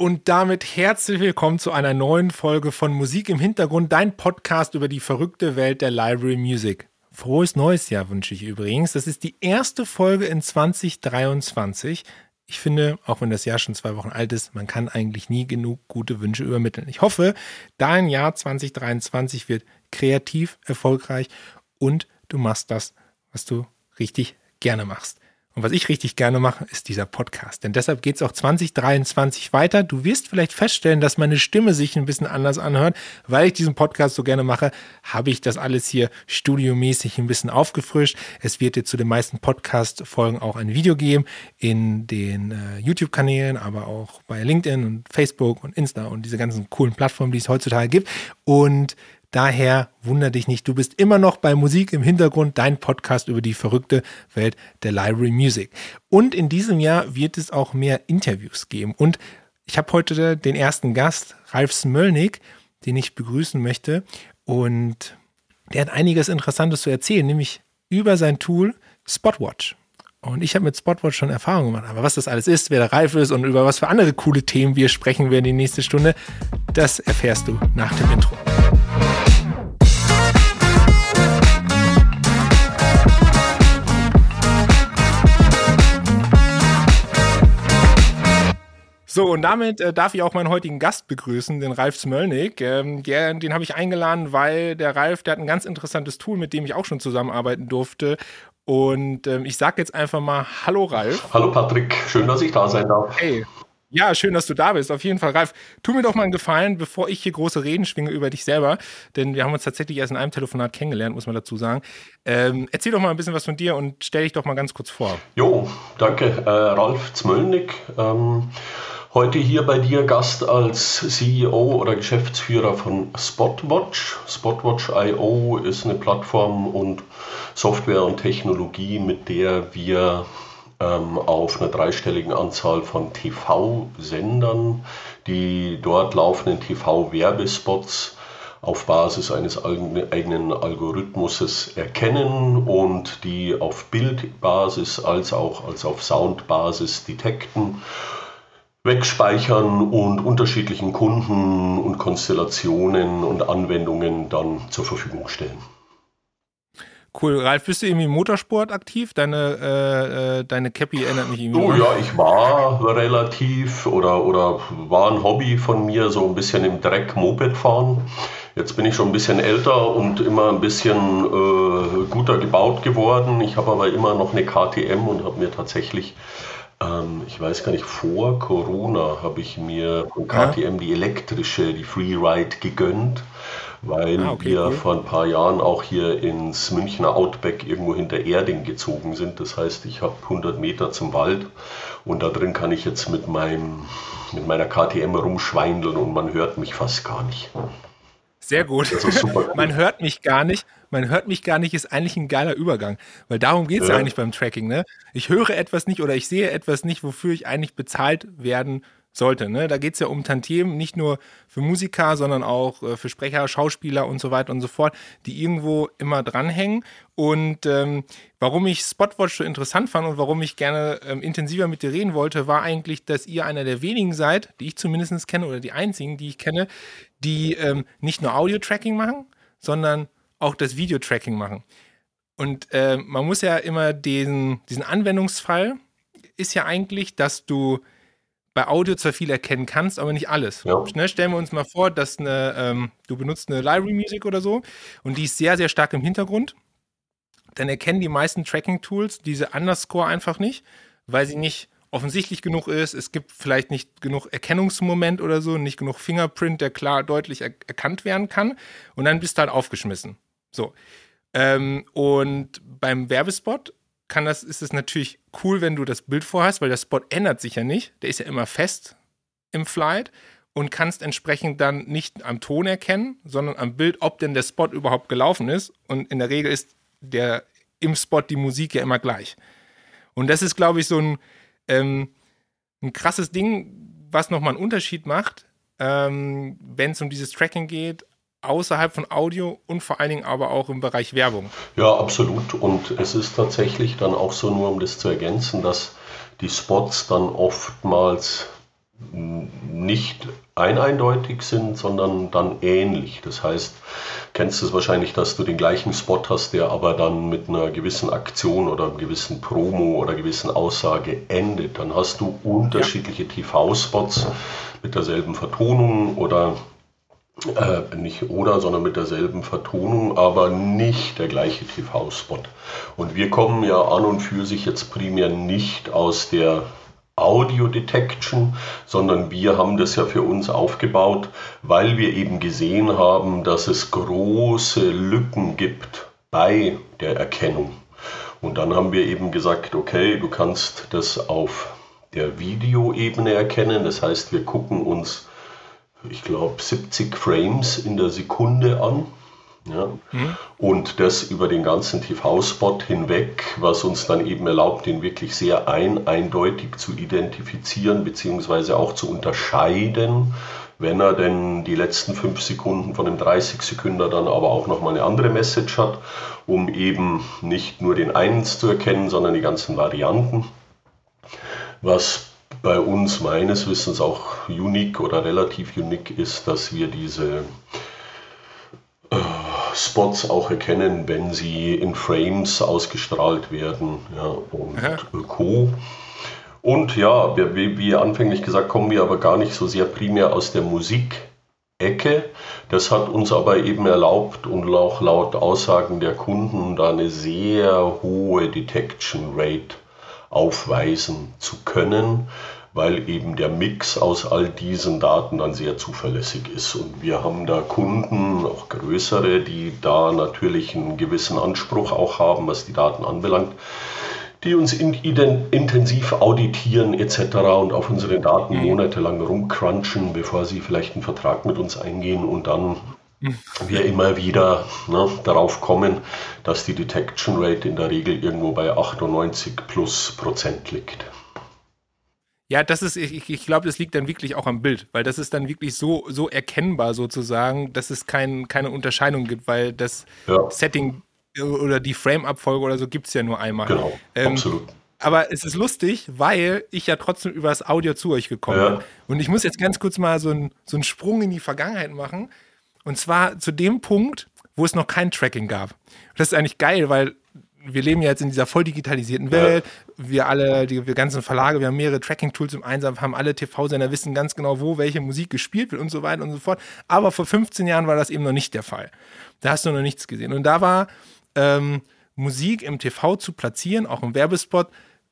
Und damit herzlich willkommen zu einer neuen Folge von Musik im Hintergrund, dein Podcast über die verrückte Welt der Library Music. Frohes neues Jahr wünsche ich übrigens. Das ist die erste Folge in 2023. Ich finde, auch wenn das Jahr schon zwei Wochen alt ist, man kann eigentlich nie genug gute Wünsche übermitteln. Ich hoffe, dein Jahr 2023 wird kreativ, erfolgreich und du machst das, was du richtig gerne machst. Und was ich richtig gerne mache, ist dieser Podcast. Denn deshalb geht es auch 2023 weiter. Du wirst vielleicht feststellen, dass meine Stimme sich ein bisschen anders anhört. Weil ich diesen Podcast so gerne mache, habe ich das alles hier studiomäßig ein bisschen aufgefrischt. Es wird jetzt zu den meisten Podcast-Folgen auch ein Video geben in den äh, YouTube-Kanälen, aber auch bei LinkedIn und Facebook und Insta und diese ganzen coolen Plattformen, die es heutzutage gibt. Und Daher wunder dich nicht, du bist immer noch bei Musik im Hintergrund, dein Podcast über die verrückte Welt der Library Music. Und in diesem Jahr wird es auch mehr Interviews geben. Und ich habe heute den ersten Gast, Ralf Smölnik, den ich begrüßen möchte. Und der hat einiges Interessantes zu erzählen, nämlich über sein Tool Spotwatch. Und ich habe mit Spotwatch schon Erfahrung gemacht. Aber was das alles ist, wer der Ralf ist und über was für andere coole Themen wir sprechen werden die nächste Stunde, das erfährst du nach dem Intro. So, und damit äh, darf ich auch meinen heutigen Gast begrüßen, den Ralf Smölnik. Ähm, der, den habe ich eingeladen, weil der Ralf, der hat ein ganz interessantes Tool, mit dem ich auch schon zusammenarbeiten durfte. Und ähm, ich sage jetzt einfach mal Hallo Ralf. Hallo Patrick, schön, dass ich da sein darf. Hey. Ja, schön, dass du da bist. Auf jeden Fall, Ralf. Tu mir doch mal einen Gefallen, bevor ich hier große Reden schwinge über dich selber, denn wir haben uns tatsächlich erst in einem Telefonat kennengelernt, muss man dazu sagen. Ähm, erzähl doch mal ein bisschen was von dir und stell dich doch mal ganz kurz vor. Jo, danke. Äh, Ralf Zmöllnick. Ähm, Heute hier bei dir Gast als CEO oder Geschäftsführer von Spotwatch. Spotwatch.io ist eine Plattform und Software und Technologie, mit der wir ähm, auf einer dreistelligen Anzahl von TV-Sendern die dort laufenden TV-Werbespots auf Basis eines eigenen Algorithmuses erkennen und die auf Bildbasis als auch als auf Soundbasis detekten wegspeichern und unterschiedlichen Kunden und Konstellationen und Anwendungen dann zur Verfügung stellen. Cool. Ralf, bist du irgendwie im Motorsport aktiv? Deine, äh, äh, deine Cappy erinnert mich irgendwie. Oh ja, ich war relativ oder, oder war ein Hobby von mir, so ein bisschen im Dreck Moped fahren. Jetzt bin ich schon ein bisschen älter und immer ein bisschen äh, guter gebaut geworden. Ich habe aber immer noch eine KTM und habe mir tatsächlich ähm, ich weiß gar nicht, vor Corona habe ich mir von KTM die elektrische, die Freeride gegönnt, weil ah, okay, wir cool. vor ein paar Jahren auch hier ins Münchner Outback irgendwo hinter Erding gezogen sind. Das heißt, ich habe 100 Meter zum Wald und da drin kann ich jetzt mit, meinem, mit meiner KTM rumschweindeln und man hört mich fast gar nicht. Sehr gut. man hört mich gar nicht. Man hört mich gar nicht, ist eigentlich ein geiler Übergang. Weil darum geht es ja. eigentlich beim Tracking. Ne? Ich höre etwas nicht oder ich sehe etwas nicht, wofür ich eigentlich bezahlt werden sollte. Ne? Da geht es ja um Tantiemen, nicht nur für Musiker, sondern auch äh, für Sprecher, Schauspieler und so weiter und so fort, die irgendwo immer dranhängen. Und ähm, warum ich Spotwatch so interessant fand und warum ich gerne ähm, intensiver mit dir reden wollte, war eigentlich, dass ihr einer der wenigen seid, die ich zumindest kenne oder die einzigen, die ich kenne, die ähm, nicht nur Audio-Tracking machen, sondern auch das Video-Tracking machen. Und äh, man muss ja immer den, diesen Anwendungsfall ist ja eigentlich, dass du bei Audio zwar viel erkennen kannst, aber nicht alles. Ja. Ne, stellen wir uns mal vor, dass eine, ähm, du benutzt eine Library Music oder so und die ist sehr, sehr stark im Hintergrund. Dann erkennen die meisten Tracking-Tools diese Underscore einfach nicht, weil sie nicht offensichtlich genug ist. Es gibt vielleicht nicht genug Erkennungsmoment oder so, nicht genug Fingerprint, der klar deutlich er erkannt werden kann. Und dann bist du halt aufgeschmissen. So. Ähm, und beim Werbespot kann das, ist es natürlich cool, wenn du das Bild vorhast, weil der Spot ändert sich ja nicht. Der ist ja immer fest im Flight und kannst entsprechend dann nicht am Ton erkennen, sondern am Bild, ob denn der Spot überhaupt gelaufen ist. Und in der Regel ist der im Spot die Musik ja immer gleich. Und das ist, glaube ich, so ein, ähm, ein krasses Ding, was nochmal einen Unterschied macht, ähm, wenn es um dieses Tracking geht, außerhalb von Audio und vor allen Dingen aber auch im Bereich Werbung. Ja, absolut. Und es ist tatsächlich dann auch so, nur um das zu ergänzen, dass die Spots dann oftmals nicht eindeutig sind, sondern dann ähnlich. Das heißt, kennst du es wahrscheinlich, dass du den gleichen Spot hast, der aber dann mit einer gewissen Aktion oder einem gewissen Promo oder gewissen Aussage endet. Dann hast du unterschiedliche. TV-Spots mit derselben Vertonung oder äh, nicht oder, sondern mit derselben Vertonung, aber nicht der gleiche TV-Spot. Und wir kommen ja an und für sich jetzt primär nicht aus der Audio Detection, sondern wir haben das ja für uns aufgebaut, weil wir eben gesehen haben, dass es große Lücken gibt bei der Erkennung. Und dann haben wir eben gesagt, okay, du kannst das auf der Videoebene erkennen. Das heißt, wir gucken uns, ich glaube, 70 Frames in der Sekunde an ja? Mhm. Und das über den ganzen TV-Spot hinweg, was uns dann eben erlaubt, den wirklich sehr ein, eindeutig zu identifizieren, beziehungsweise auch zu unterscheiden, wenn er denn die letzten fünf Sekunden von dem 30 Sekunden dann aber auch nochmal eine andere Message hat, um eben nicht nur den einen zu erkennen, sondern die ganzen Varianten. Was bei uns meines Wissens auch unique oder relativ unique ist, dass wir diese Spots auch erkennen, wenn sie in Frames ausgestrahlt werden ja, und Aha. Co. Und ja, wie, wie anfänglich gesagt, kommen wir aber gar nicht so sehr primär aus der Musikecke. Das hat uns aber eben erlaubt und auch laut Aussagen der Kunden da eine sehr hohe Detection Rate aufweisen zu können weil eben der Mix aus all diesen Daten dann sehr zuverlässig ist. Und wir haben da Kunden, auch größere, die da natürlich einen gewissen Anspruch auch haben, was die Daten anbelangt, die uns in, intensiv auditieren etc. und auf unsere Daten mhm. monatelang rumcrunchen, bevor sie vielleicht einen Vertrag mit uns eingehen und dann. Wir immer wieder ne, darauf kommen, dass die Detection Rate in der Regel irgendwo bei 98 plus Prozent liegt. Ja, das ist, ich, ich glaube, das liegt dann wirklich auch am Bild, weil das ist dann wirklich so, so erkennbar sozusagen, dass es kein, keine Unterscheidung gibt, weil das ja. Setting oder die Frame-Abfolge oder so gibt es ja nur einmal. Genau, ähm, absolut. Aber es ist lustig, weil ich ja trotzdem über das Audio zu euch gekommen ja. bin. Und ich muss jetzt ganz kurz mal so, ein, so einen Sprung in die Vergangenheit machen. Und zwar zu dem Punkt, wo es noch kein Tracking gab. Das ist eigentlich geil, weil wir leben ja jetzt in dieser voll digitalisierten Welt. Wir alle, die wir ganzen Verlage, wir haben mehrere Tracking-Tools im Einsatz, haben alle TV-Sender, wissen ganz genau, wo welche Musik gespielt wird und so weiter und so fort. Aber vor 15 Jahren war das eben noch nicht der Fall. Da hast du noch nichts gesehen. Und da war ähm, Musik im TV zu platzieren, auch im Werbespot,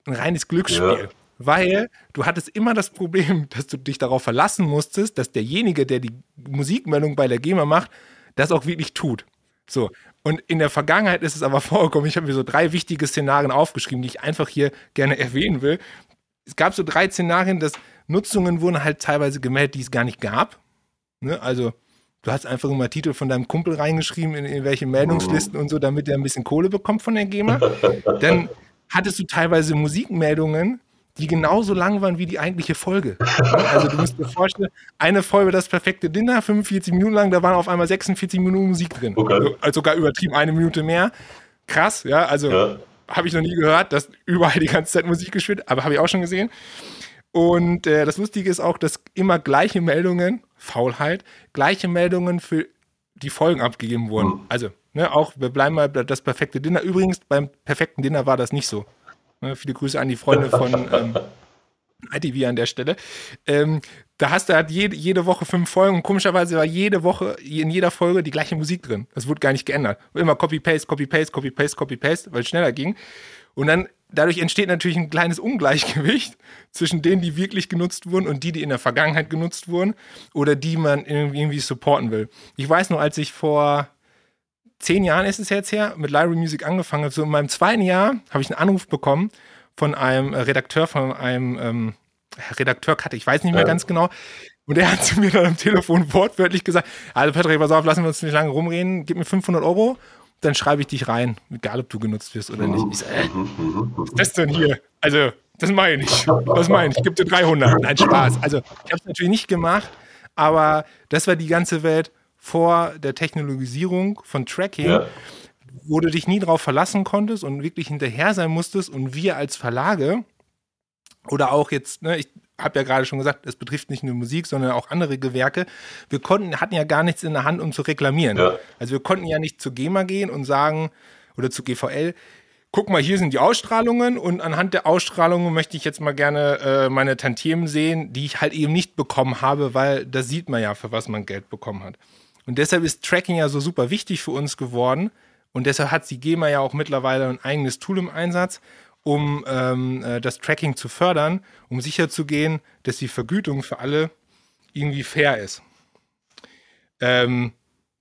ein reines Glücksspiel. Ja. Weil du hattest immer das Problem, dass du dich darauf verlassen musstest, dass derjenige, der die Musikmeldung bei der GEMA macht, das auch wirklich tut. So, und in der Vergangenheit ist es aber vorgekommen, ich habe mir so drei wichtige Szenarien aufgeschrieben, die ich einfach hier gerne erwähnen will. Es gab so drei Szenarien, dass Nutzungen wurden halt teilweise gemeldet, die es gar nicht gab. Ne? Also, du hast einfach immer Titel von deinem Kumpel reingeschrieben, in, in welche Meldungslisten und so, damit er ein bisschen Kohle bekommt von der GEMA. Dann hattest du teilweise Musikmeldungen, die genauso lang waren wie die eigentliche Folge. Also du musst dir vorstellen, eine Folge das perfekte Dinner, 45 Minuten lang, da waren auf einmal 46 Minuten Musik drin. Okay. Also sogar übertrieben eine Minute mehr. Krass, ja, also ja. habe ich noch nie gehört, dass überall die ganze Zeit Musik gespielt, aber habe ich auch schon gesehen. Und äh, das Lustige ist auch, dass immer gleiche Meldungen, Faulheit, gleiche Meldungen für die Folgen abgegeben wurden. Mhm. Also, ne, auch, wir bleiben mal das perfekte Dinner. Übrigens, beim perfekten Dinner war das nicht so. Ne, viele Grüße an die Freunde von ähm, ITV an der Stelle. Ähm, da hast du halt jede, jede Woche fünf Folgen und komischerweise war jede Woche in jeder Folge die gleiche Musik drin. Das wurde gar nicht geändert. Immer Copy-Paste, Copy-Paste, Copy-Paste, Copy-Paste, weil es schneller ging. Und dann dadurch entsteht natürlich ein kleines Ungleichgewicht zwischen denen, die wirklich genutzt wurden und die, die in der Vergangenheit genutzt wurden oder die man irgendwie supporten will. Ich weiß noch, als ich vor zehn Jahren ist es jetzt her, mit Library Music angefangen. So in meinem zweiten Jahr habe ich einen Anruf bekommen von einem äh, Redakteur, von einem ähm, Redakteur Katte, ich weiß nicht mehr ja. ganz genau. Und er hat zu mir dann am Telefon wortwörtlich gesagt: Also, Patrick, pass auf, lassen wir uns nicht lange rumreden, gib mir 500 Euro, dann schreibe ich dich rein, egal ob du genutzt wirst oder nicht. Ich so, äh, was ist das denn hier? Also, das meine ich nicht. Das meine ich. Ich gebe dir 300. Nein, Spaß. Also, ich habe es natürlich nicht gemacht, aber das war die ganze Welt vor der Technologisierung von Tracking, ja. wo du dich nie darauf verlassen konntest und wirklich hinterher sein musstest und wir als Verlage oder auch jetzt, ne, ich, habe ja gerade schon gesagt, es betrifft nicht nur Musik, sondern auch andere Gewerke. Wir konnten, hatten ja gar nichts in der Hand, um zu reklamieren. Ja. Also wir konnten ja nicht zu GEMA gehen und sagen, oder zu GVL, guck mal, hier sind die Ausstrahlungen und anhand der Ausstrahlungen möchte ich jetzt mal gerne äh, meine Tantiemen sehen, die ich halt eben nicht bekommen habe, weil da sieht man ja, für was man Geld bekommen hat. Und deshalb ist Tracking ja so super wichtig für uns geworden. Und deshalb hat die GEMA ja auch mittlerweile ein eigenes Tool im Einsatz, um ähm, äh, das Tracking zu fördern, um sicherzugehen, dass die Vergütung für alle irgendwie fair ist. Ähm,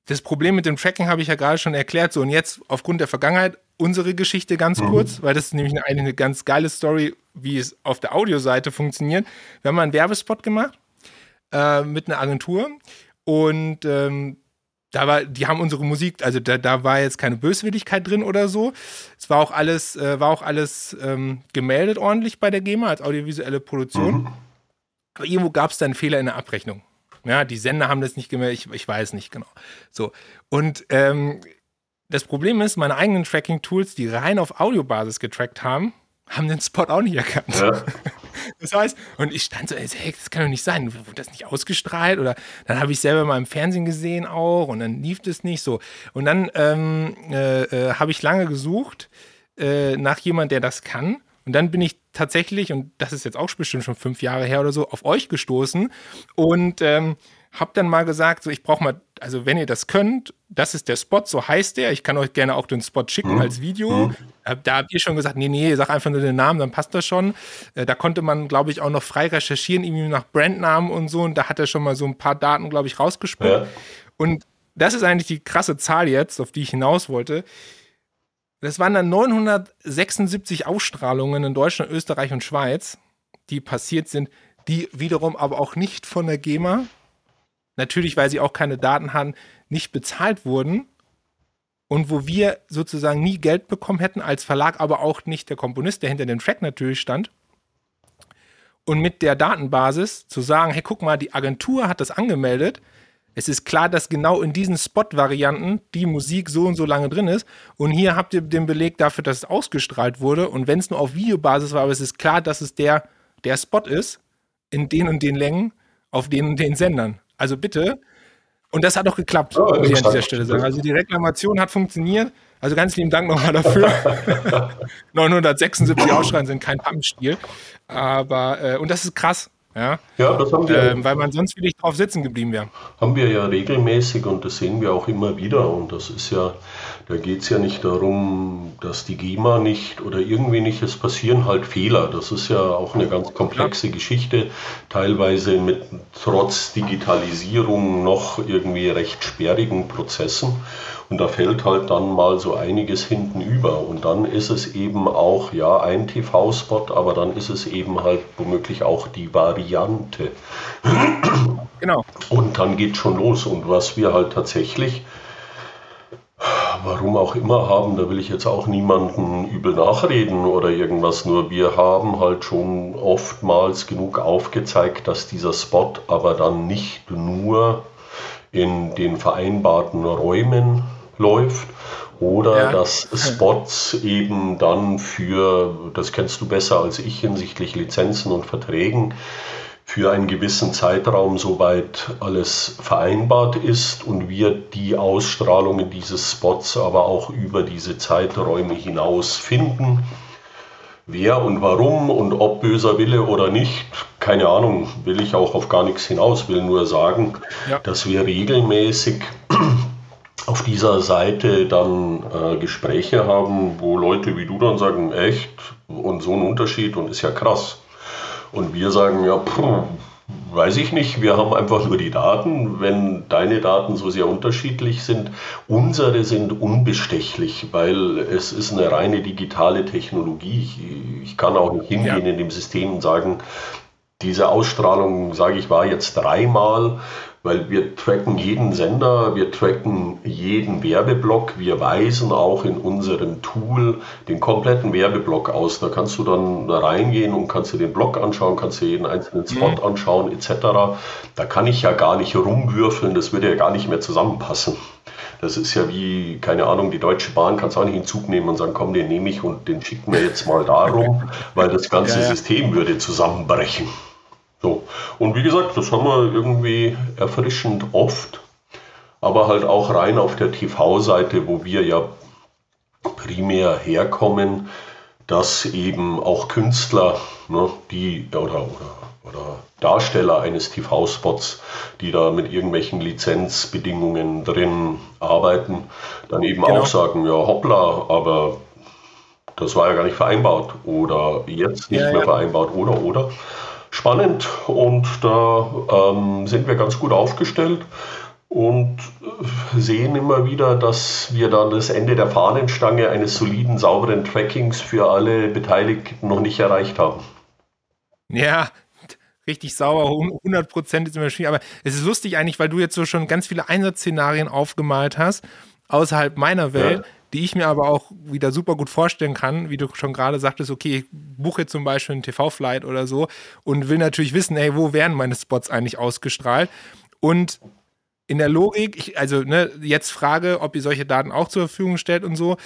das Problem mit dem Tracking habe ich ja gerade schon erklärt. So, und jetzt aufgrund der Vergangenheit unsere Geschichte ganz mhm. kurz, weil das ist nämlich eine, eine ganz geile Story, wie es auf der Audioseite funktioniert. Wir haben mal einen Werbespot gemacht äh, mit einer Agentur und ähm, da war, die haben unsere Musik, also da, da war jetzt keine Böswilligkeit drin oder so. Es war auch alles, äh, war auch alles ähm, gemeldet ordentlich bei der GEMA als audiovisuelle Produktion. Mhm. Aber irgendwo gab es da einen Fehler in der Abrechnung. Ja, die Sender haben das nicht gemeldet, ich, ich weiß nicht genau. So. Und ähm, das Problem ist, meine eigenen Tracking-Tools, die rein auf Audiobasis getrackt haben, haben den Spot auch nicht erkannt. Ja. Das heißt, und ich stand so, hey, das kann doch nicht sein, wurde das nicht ausgestrahlt? Oder dann habe ich selber mal im Fernsehen gesehen auch und dann lief das nicht so. Und dann ähm, äh, äh, habe ich lange gesucht äh, nach jemand, der das kann. Und dann bin ich tatsächlich, und das ist jetzt auch bestimmt schon fünf Jahre her oder so, auf euch gestoßen und ähm, habe dann mal gesagt, so ich brauche mal, also wenn ihr das könnt, das ist der Spot, so heißt der. Ich kann euch gerne auch den Spot schicken mhm. als Video. Mhm. Da habt ihr schon gesagt, nee, nee, sag einfach nur den Namen, dann passt das schon. Äh, da konnte man, glaube ich, auch noch frei recherchieren, irgendwie nach Brandnamen und so. Und da hat er schon mal so ein paar Daten, glaube ich, rausgespuckt. Ja. Und das ist eigentlich die krasse Zahl jetzt, auf die ich hinaus wollte. Das waren dann 976 Ausstrahlungen in Deutschland, Österreich und Schweiz, die passiert sind, die wiederum aber auch nicht von der GEMA, natürlich, weil sie auch keine Daten haben, nicht bezahlt wurden und wo wir sozusagen nie Geld bekommen hätten als Verlag, aber auch nicht der Komponist, der hinter dem Track natürlich stand. Und mit der Datenbasis zu sagen, hey, guck mal, die Agentur hat das angemeldet. Es ist klar, dass genau in diesen Spot-Varianten die Musik so und so lange drin ist. Und hier habt ihr den Beleg dafür, dass es ausgestrahlt wurde. Und wenn es nur auf Videobasis war, aber es ist klar, dass es der, der Spot ist, in den und den Längen, auf den und den Sendern. Also bitte. Und das hat auch geklappt, oh, muss ich an dieser Stelle sagen. Also die Reklamation hat funktioniert. Also ganz lieben Dank nochmal dafür. 976 Ausschreien sind kein Pumpenspiel. Aber, äh, und das ist krass. Ja, ja das haben wir. Ähm, weil man sonst wirklich drauf sitzen geblieben wäre. Haben wir ja regelmäßig und das sehen wir auch immer wieder. Und das ist ja, da geht es ja nicht darum, dass die GEMA nicht oder irgendwie nicht, es passieren halt Fehler. Das ist ja auch eine ganz komplexe. Geschichte, teilweise mit trotz Digitalisierung noch irgendwie recht sperrigen Prozessen. Und da fällt halt dann mal so einiges hinten über. Und dann ist es eben auch, ja, ein TV-Spot, aber dann ist es eben halt womöglich auch die Variante. Genau. Und dann geht schon los. Und was wir halt tatsächlich, warum auch immer haben, da will ich jetzt auch niemanden übel nachreden oder irgendwas, nur wir haben halt schon oftmals genug aufgezeigt, dass dieser Spot aber dann nicht nur in den vereinbarten Räumen läuft oder ja. dass Spots eben dann für, das kennst du besser als ich hinsichtlich Lizenzen und Verträgen, für einen gewissen Zeitraum soweit alles vereinbart ist und wir die Ausstrahlungen dieses Spots aber auch über diese Zeiträume hinaus finden. Wer und warum und ob böser Wille oder nicht, keine Ahnung, will ich auch auf gar nichts hinaus, will nur sagen, ja. dass wir regelmäßig auf dieser Seite dann äh, Gespräche haben, wo Leute wie du dann sagen, echt und so ein Unterschied und ist ja krass. Und wir sagen, ja, puh, weiß ich nicht, wir haben einfach nur die Daten. Wenn deine Daten so sehr unterschiedlich sind, unsere sind unbestechlich, weil es ist eine reine digitale Technologie. Ich, ich kann auch nicht hingehen ja. in dem System und sagen, diese Ausstrahlung, sage ich, war jetzt dreimal weil wir tracken jeden Sender, wir tracken jeden Werbeblock, wir weisen auch in unserem Tool den kompletten Werbeblock aus. Da kannst du dann reingehen und kannst dir den Block anschauen, kannst dir jeden einzelnen Spot mhm. anschauen etc. Da kann ich ja gar nicht rumwürfeln, das würde ja gar nicht mehr zusammenpassen. Das ist ja wie, keine Ahnung, die Deutsche Bahn kannst du auch nicht in Zug nehmen und sagen, komm, den nehme ich und den schicken wir jetzt mal darum, weil das ganze ja, ja. System würde zusammenbrechen. So. Und wie gesagt, das haben wir irgendwie erfrischend oft, aber halt auch rein auf der TV-Seite, wo wir ja primär herkommen, dass eben auch Künstler, ne, die oder, oder, oder Darsteller eines TV-Spots, die da mit irgendwelchen Lizenzbedingungen drin arbeiten, dann eben genau. auch sagen, ja hoppla, aber das war ja gar nicht vereinbart oder jetzt nicht ja, mehr ja. vereinbart oder oder. Spannend und da ähm, sind wir ganz gut aufgestellt und sehen immer wieder, dass wir dann das Ende der Fahnenstange eines soliden, sauberen Trackings für alle Beteiligten noch nicht erreicht haben. Ja, richtig sauber, 100 Prozent ist immer schwierig. Aber es ist lustig eigentlich, weil du jetzt so schon ganz viele Einsatzszenarien aufgemalt hast, außerhalb meiner Welt, ja. die ich mir aber auch wieder super gut vorstellen kann, wie du schon gerade sagtest, okay, ich buche jetzt zum Beispiel einen TV-Flight oder so und will natürlich wissen, ey, wo werden meine Spots eigentlich ausgestrahlt? Und in der Logik, ich, also ne, jetzt frage, ob ihr solche Daten auch zur Verfügung stellt und so.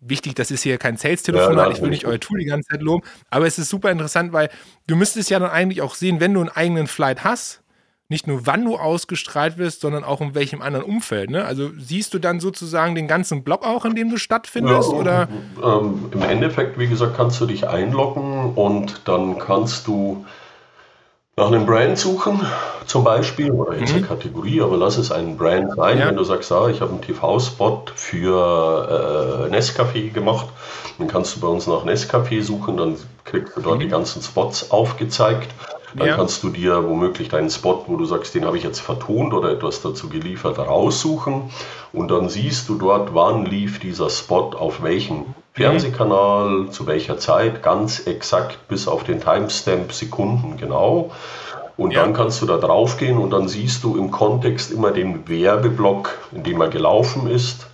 Wichtig, das ist hier kein Sales-Telefonat, ja, ich will nicht euer Tool die ganze Zeit loben, aber es ist super interessant, weil du müsstest ja dann eigentlich auch sehen, wenn du einen eigenen Flight hast, nicht nur wann du ausgestrahlt wirst, sondern auch in welchem anderen Umfeld. Ne? Also siehst du dann sozusagen den ganzen Block auch, in dem du stattfindest? Ja, oder? Ähm, Im Endeffekt, wie gesagt, kannst du dich einloggen und dann kannst du nach einem Brand suchen, zum Beispiel, oder jetzt mhm. eine Kategorie, aber lass es ein Brand sein. Ja. Wenn du sagst, ah, ich habe einen TV-Spot für äh, Nescafé gemacht, dann kannst du bei uns nach Nescafé suchen, dann kriegst du dort mhm. die ganzen Spots aufgezeigt. Dann ja. kannst du dir womöglich deinen Spot, wo du sagst, den habe ich jetzt vertont oder etwas dazu geliefert, raussuchen. Und dann siehst du dort, wann lief dieser Spot auf welchem Fernsehkanal, zu welcher Zeit, ganz exakt bis auf den Timestamp Sekunden genau. Und ja. dann kannst du da drauf gehen und dann siehst du im Kontext immer den Werbeblock, in dem er gelaufen ist,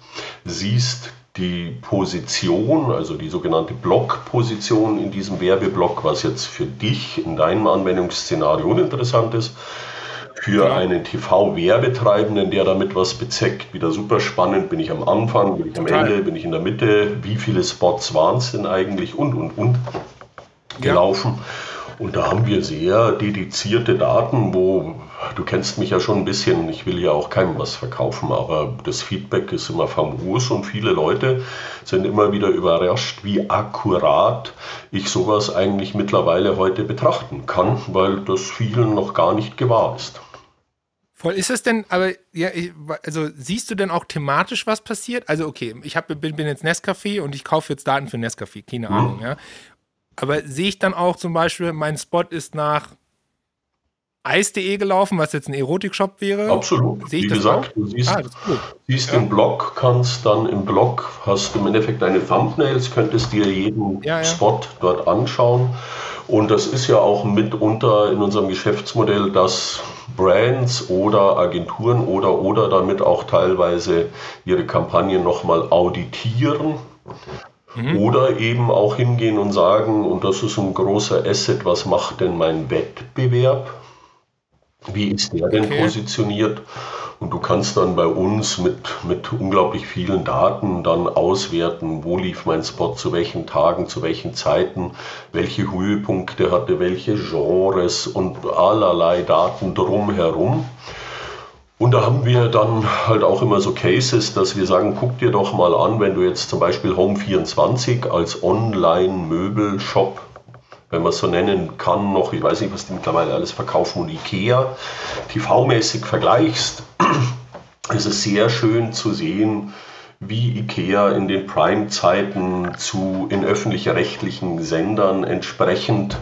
siehst die Position, also die sogenannte Blockposition in diesem Werbeblock, was jetzt für dich in deinem Anwendungsszenario uninteressant ist, für einen TV-Werbetreibenden, der damit was bezeckt, wieder super spannend. Bin ich am Anfang, bin ich am Ende, bin ich in der Mitte? Wie viele Spots waren es denn eigentlich? Und, und, und gelaufen. Ja. Und da haben wir sehr dedizierte Daten, wo du kennst mich ja schon ein bisschen, ich will ja auch keinem was verkaufen, aber das Feedback ist immer famos und viele Leute sind immer wieder überrascht, wie akkurat ich sowas eigentlich mittlerweile heute betrachten kann, weil das vielen noch gar nicht gewahr ist. Voll. Ist es denn, aber ja, also siehst du denn auch thematisch, was passiert? Also, okay, ich hab, bin, bin jetzt Nescafé und ich kaufe jetzt Daten für Nescafé, keine mhm. Ahnung, ja. Aber sehe ich dann auch zum Beispiel, mein Spot ist nach Eis.de gelaufen, was jetzt ein Erotikshop wäre? Absolut. Sehe ich Wie gesagt, auch? du siehst, ah, cool. siehst ja. den Blog, kannst dann im Blog, hast du im Endeffekt deine Thumbnails, könntest dir jeden ja, ja. Spot dort anschauen. Und das ist ja auch mitunter in unserem Geschäftsmodell, dass Brands oder Agenturen oder oder damit auch teilweise ihre Kampagnen nochmal auditieren. Mhm. Oder eben auch hingehen und sagen, und das ist ein großer Asset, was macht denn mein Wettbewerb? Wie ist der denn okay. positioniert? Und du kannst dann bei uns mit, mit unglaublich vielen Daten dann auswerten, wo lief mein Spot, zu welchen Tagen, zu welchen Zeiten, welche Höhepunkte hatte, welche Genres und allerlei Daten drumherum. Und da haben wir dann halt auch immer so Cases, dass wir sagen, guck dir doch mal an, wenn du jetzt zum Beispiel Home24 als Online-Möbelshop wenn man es so nennen kann, noch, ich weiß nicht, was die mittlerweile alles verkaufen, und Ikea TV-mäßig vergleichst, ist es sehr schön zu sehen, wie Ikea in den Prime-Zeiten zu in öffentlich-rechtlichen Sendern entsprechend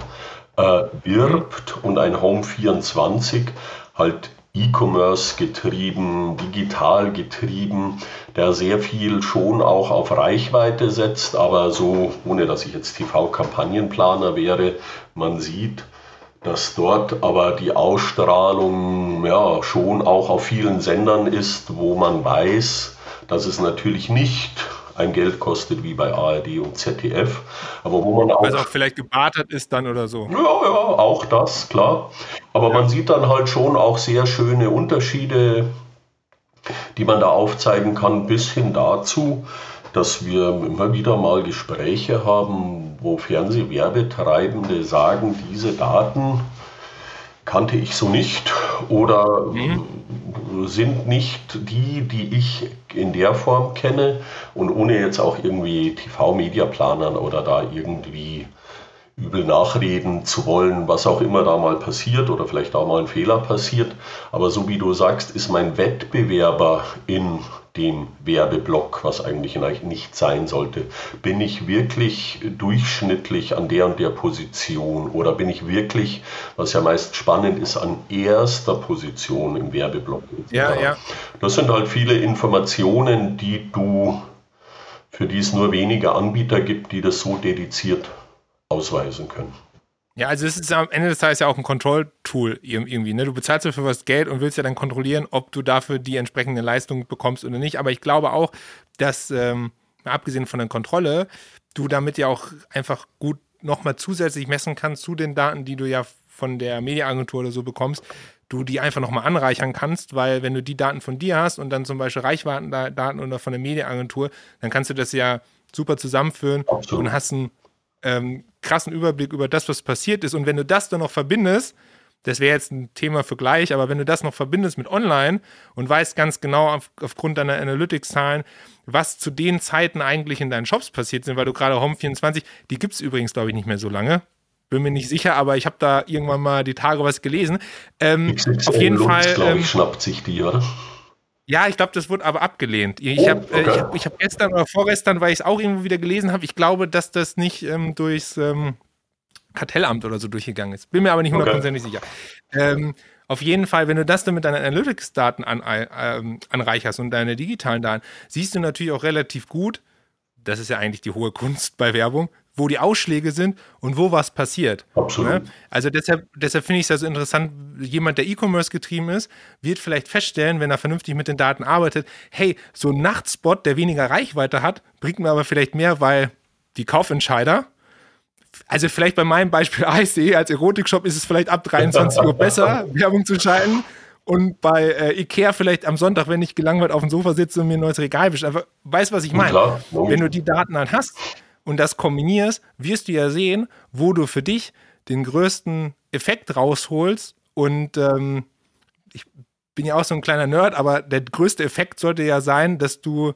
äh, wirbt und ein Home 24 halt E-Commerce getrieben, digital getrieben, der sehr viel schon auch auf Reichweite setzt, aber so, ohne dass ich jetzt TV-Kampagnenplaner wäre, man sieht, dass dort aber die Ausstrahlung ja schon auch auf vielen Sendern ist, wo man weiß, dass es natürlich nicht ein Geld kostet wie bei ARD und ZDF. Aber wo man auch. Es auch vielleicht gebartert ist dann oder so. Ja, ja, auch das, klar. Aber ja. man sieht dann halt schon auch sehr schöne Unterschiede, die man da aufzeigen kann, bis hin dazu, dass wir immer wieder mal Gespräche haben, wo Fernsehwerbetreibende sagen, diese Daten, kannte ich so nicht oder mhm. Sind nicht die, die ich in der Form kenne und ohne jetzt auch irgendwie TV-Media-Planern oder da irgendwie übel nachreden zu wollen, was auch immer da mal passiert oder vielleicht auch mal ein Fehler passiert. Aber so wie du sagst, ist mein Wettbewerber in dem Werbeblock, was eigentlich nicht sein sollte. Bin ich wirklich durchschnittlich an der und der Position oder bin ich wirklich, was ja meist spannend ist, an erster Position im Werbeblock? Ja, ja. Das sind halt viele Informationen, die du, für die es nur wenige Anbieter gibt, die das so dediziert ausweisen können. Ja, also es ist am Ende des Tages ja auch ein Kontrolltool irgendwie. Ne? Du bezahlst dafür was Geld und willst ja dann kontrollieren, ob du dafür die entsprechende Leistung bekommst oder nicht. Aber ich glaube auch, dass, ähm, abgesehen von der Kontrolle, du damit ja auch einfach gut nochmal zusätzlich messen kannst zu den Daten, die du ja von der Mediaagentur oder so bekommst, du die einfach nochmal anreichern kannst, weil wenn du die Daten von dir hast und dann zum Beispiel Reichweitendaten oder von der Mediaagentur, dann kannst du das ja super zusammenführen Absolut. und hast ein ähm, krassen Überblick über das, was passiert ist. Und wenn du das dann noch verbindest, das wäre jetzt ein Thema für gleich, aber wenn du das noch verbindest mit online und weißt ganz genau auf, aufgrund deiner Analytics-Zahlen, was zu den Zeiten eigentlich in deinen Shops passiert sind, weil du gerade Home24, die gibt es übrigens, glaube ich, nicht mehr so lange. Bin mir nicht sicher, aber ich habe da irgendwann mal die Tage was gelesen. Ähm, auf jeden Fall. Ähm, schnappt sich die, oder? Ja, ich glaube, das wurde aber abgelehnt. Ich habe oh, okay. äh, ich hab, ich hab gestern oder vorgestern, weil ich es auch irgendwo wieder gelesen habe, ich glaube, dass das nicht ähm, durchs ähm, Kartellamt oder so durchgegangen ist. Bin mir aber nicht hundertprozentig okay. sicher. Ähm, auf jeden Fall, wenn du das dann mit deinen Analytics-Daten an, ähm, anreicherst und deine digitalen Daten, siehst du natürlich auch relativ gut, das ist ja eigentlich die hohe Kunst bei Werbung, wo die Ausschläge sind und wo was passiert. Absolut. Ne? Also deshalb, deshalb finde ich es also interessant, jemand, der E-Commerce getrieben ist, wird vielleicht feststellen, wenn er vernünftig mit den Daten arbeitet, hey, so ein Nachtspot, der weniger Reichweite hat, bringt mir aber vielleicht mehr, weil die Kaufentscheider, also vielleicht bei meinem Beispiel ASE als Erotikshop ist es vielleicht ab 23 Uhr besser, Werbung zu schalten. Und bei äh, Ikea vielleicht am Sonntag, wenn ich gelangweilt auf dem Sofa sitze und mir ein neues Regal bestelle. Weißt du, was ich meine? Wenn du die Daten dann hast, und das kombinierst, wirst du ja sehen, wo du für dich den größten Effekt rausholst. Und ähm, ich bin ja auch so ein kleiner Nerd, aber der größte Effekt sollte ja sein, dass du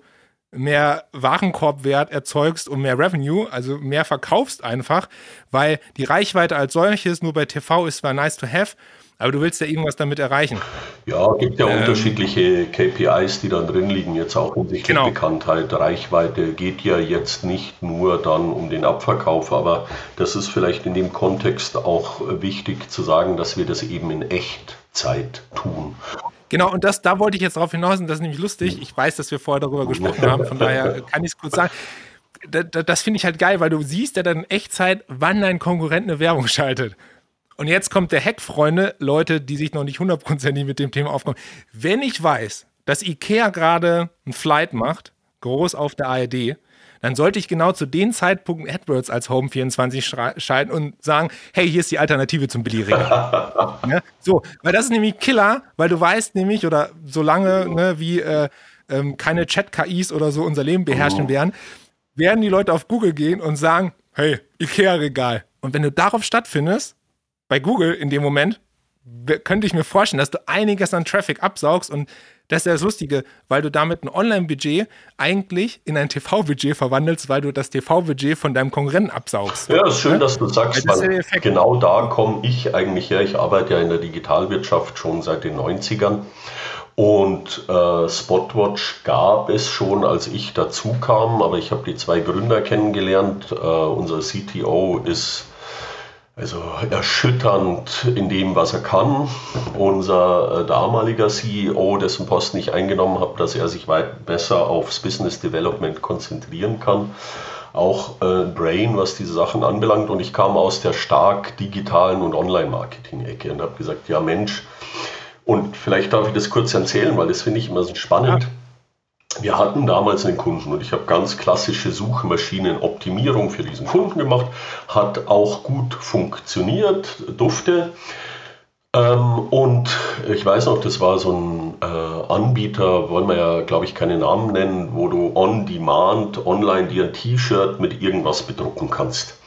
mehr Warenkorbwert erzeugst und mehr Revenue, also mehr verkaufst einfach, weil die Reichweite als solches nur bei TV ist zwar nice to have, aber du willst ja irgendwas damit erreichen. Ja, gibt ja ähm, unterschiedliche KPIs, die da drin liegen, jetzt auch hinsichtlich genau. Bekanntheit. Reichweite geht ja jetzt nicht nur dann um den Abverkauf, aber das ist vielleicht in dem Kontext auch wichtig zu sagen, dass wir das eben in Echtzeit tun. Genau, und das, da wollte ich jetzt darauf hinaus, und das ist nämlich lustig. Ich weiß, dass wir vorher darüber gesprochen haben, von daher kann ich es kurz sagen. Das, das finde ich halt geil, weil du siehst ja dann in Echtzeit, wann dein Konkurrent eine Werbung schaltet. Und jetzt kommt der Hack, Freunde, Leute, die sich noch nicht hundertprozentig mit dem Thema aufkommen. Wenn ich weiß, dass IKEA gerade ein Flight macht, groß auf der ARD, dann sollte ich genau zu den Zeitpunkten AdWords als Home 24 schalten und sagen, hey, hier ist die Alternative zum Billigregal. ja, so, weil das ist nämlich Killer, weil du weißt nämlich, oder solange ne, wie äh, ähm, keine Chat-KIs oder so unser Leben beherrschen oh. werden, werden die Leute auf Google gehen und sagen, hey, Ikea-Regal. Und wenn du darauf stattfindest, bei Google in dem Moment könnte ich mir vorstellen, dass du einiges an Traffic absaugst und das ist ja das Lustige, weil du damit ein Online-Budget eigentlich in ein TV-Budget verwandelst, weil du das TV-Budget von deinem Konkurrenten absaugst. Ja, ist schön, ja? dass du sagst, das weil genau da komme ich eigentlich her. Ich arbeite ja in der Digitalwirtschaft schon seit den 90ern. Und äh, Spotwatch gab es schon, als ich dazu kam, aber ich habe die zwei Gründer kennengelernt. Äh, unser CTO ist also erschütternd in dem, was er kann. Unser äh, damaliger CEO, dessen Posten ich eingenommen habe, dass er sich weit besser aufs Business Development konzentrieren kann. Auch äh, Brain, was diese Sachen anbelangt. Und ich kam aus der stark digitalen und Online-Marketing-Ecke und habe gesagt, ja Mensch, und vielleicht darf ich das kurz erzählen, weil das finde ich immer so spannend. Ja wir hatten damals einen Kunden und ich habe ganz klassische Suchmaschinenoptimierung für diesen Kunden gemacht, hat auch gut funktioniert, dufte. Ähm, und ich weiß noch, das war so ein äh, Anbieter, wollen wir ja, glaube ich, keine Namen nennen, wo du on demand online dir ein T-Shirt mit irgendwas bedrucken kannst.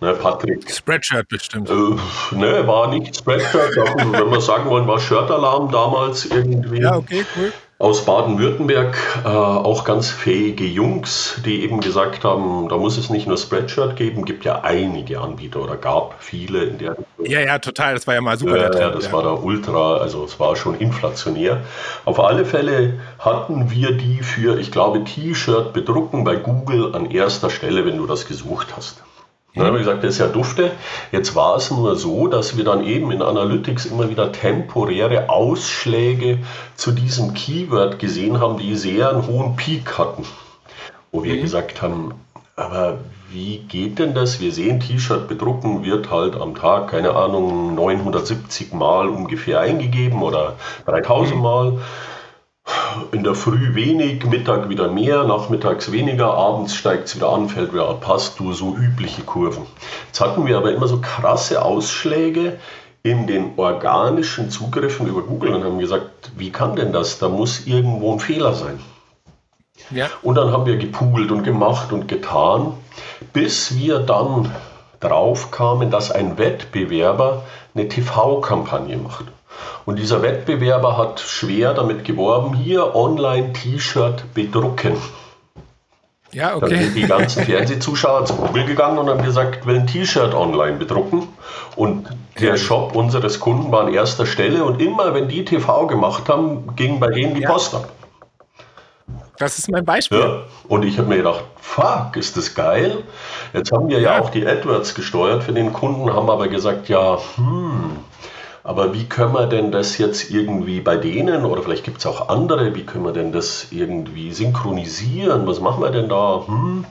Ne, Patrick. Spreadshirt bestimmt. Äh, ne, war nicht Spreadshirt. wenn wir sagen wollen, war Shirt-Alarm damals irgendwie. Ja, okay, cool aus Baden-Württemberg, äh, auch ganz fähige Jungs, die eben gesagt haben, da muss es nicht nur Spreadshirt geben, gibt ja einige Anbieter oder gab viele in der Ja, ja, total, das war ja mal super. Ja, Trend, das ja. war der Ultra, also es war schon inflationär. Auf alle Fälle hatten wir die für, ich glaube, T-Shirt bedrucken bei Google an erster Stelle, wenn du das gesucht hast. Dann haben wir gesagt, das ist ja dufte. Jetzt war es nur so, dass wir dann eben in Analytics immer wieder temporäre Ausschläge zu diesem Keyword gesehen haben, die sehr einen hohen Peak hatten. Wo wir mhm. gesagt haben, aber wie geht denn das? Wir sehen, T-Shirt bedrucken wird halt am Tag, keine Ahnung, 970 Mal ungefähr eingegeben oder 3000 mhm. In der Früh wenig, Mittag wieder mehr, nachmittags weniger, abends steigt es wieder an, fällt wieder ab, hast du so übliche Kurven. Jetzt hatten wir aber immer so krasse Ausschläge in den organischen Zugriffen über Google und haben gesagt, wie kann denn das? Da muss irgendwo ein Fehler sein. Ja. Und dann haben wir gepoolt und gemacht und getan, bis wir dann drauf kamen, dass ein Wettbewerber eine TV-Kampagne macht. Und dieser Wettbewerber hat schwer damit geworben, hier Online-T-Shirt bedrucken. Ja, okay. Dann sind die ganzen Fernsehzuschauer zu Google gegangen und haben gesagt, will ein T-Shirt online bedrucken. Und der Shop unseres Kunden war an erster Stelle. Und immer, wenn die TV gemacht haben, ging bei denen die ja. Post ab. Das ist mein Beispiel. Ja, und ich habe mir gedacht, fuck, ist das geil. Jetzt haben wir ja. ja auch die AdWords gesteuert für den Kunden, haben aber gesagt, ja, hm, aber wie können wir denn das jetzt irgendwie bei denen oder vielleicht gibt es auch andere, wie können wir denn das irgendwie synchronisieren? Was machen wir denn da? Hm?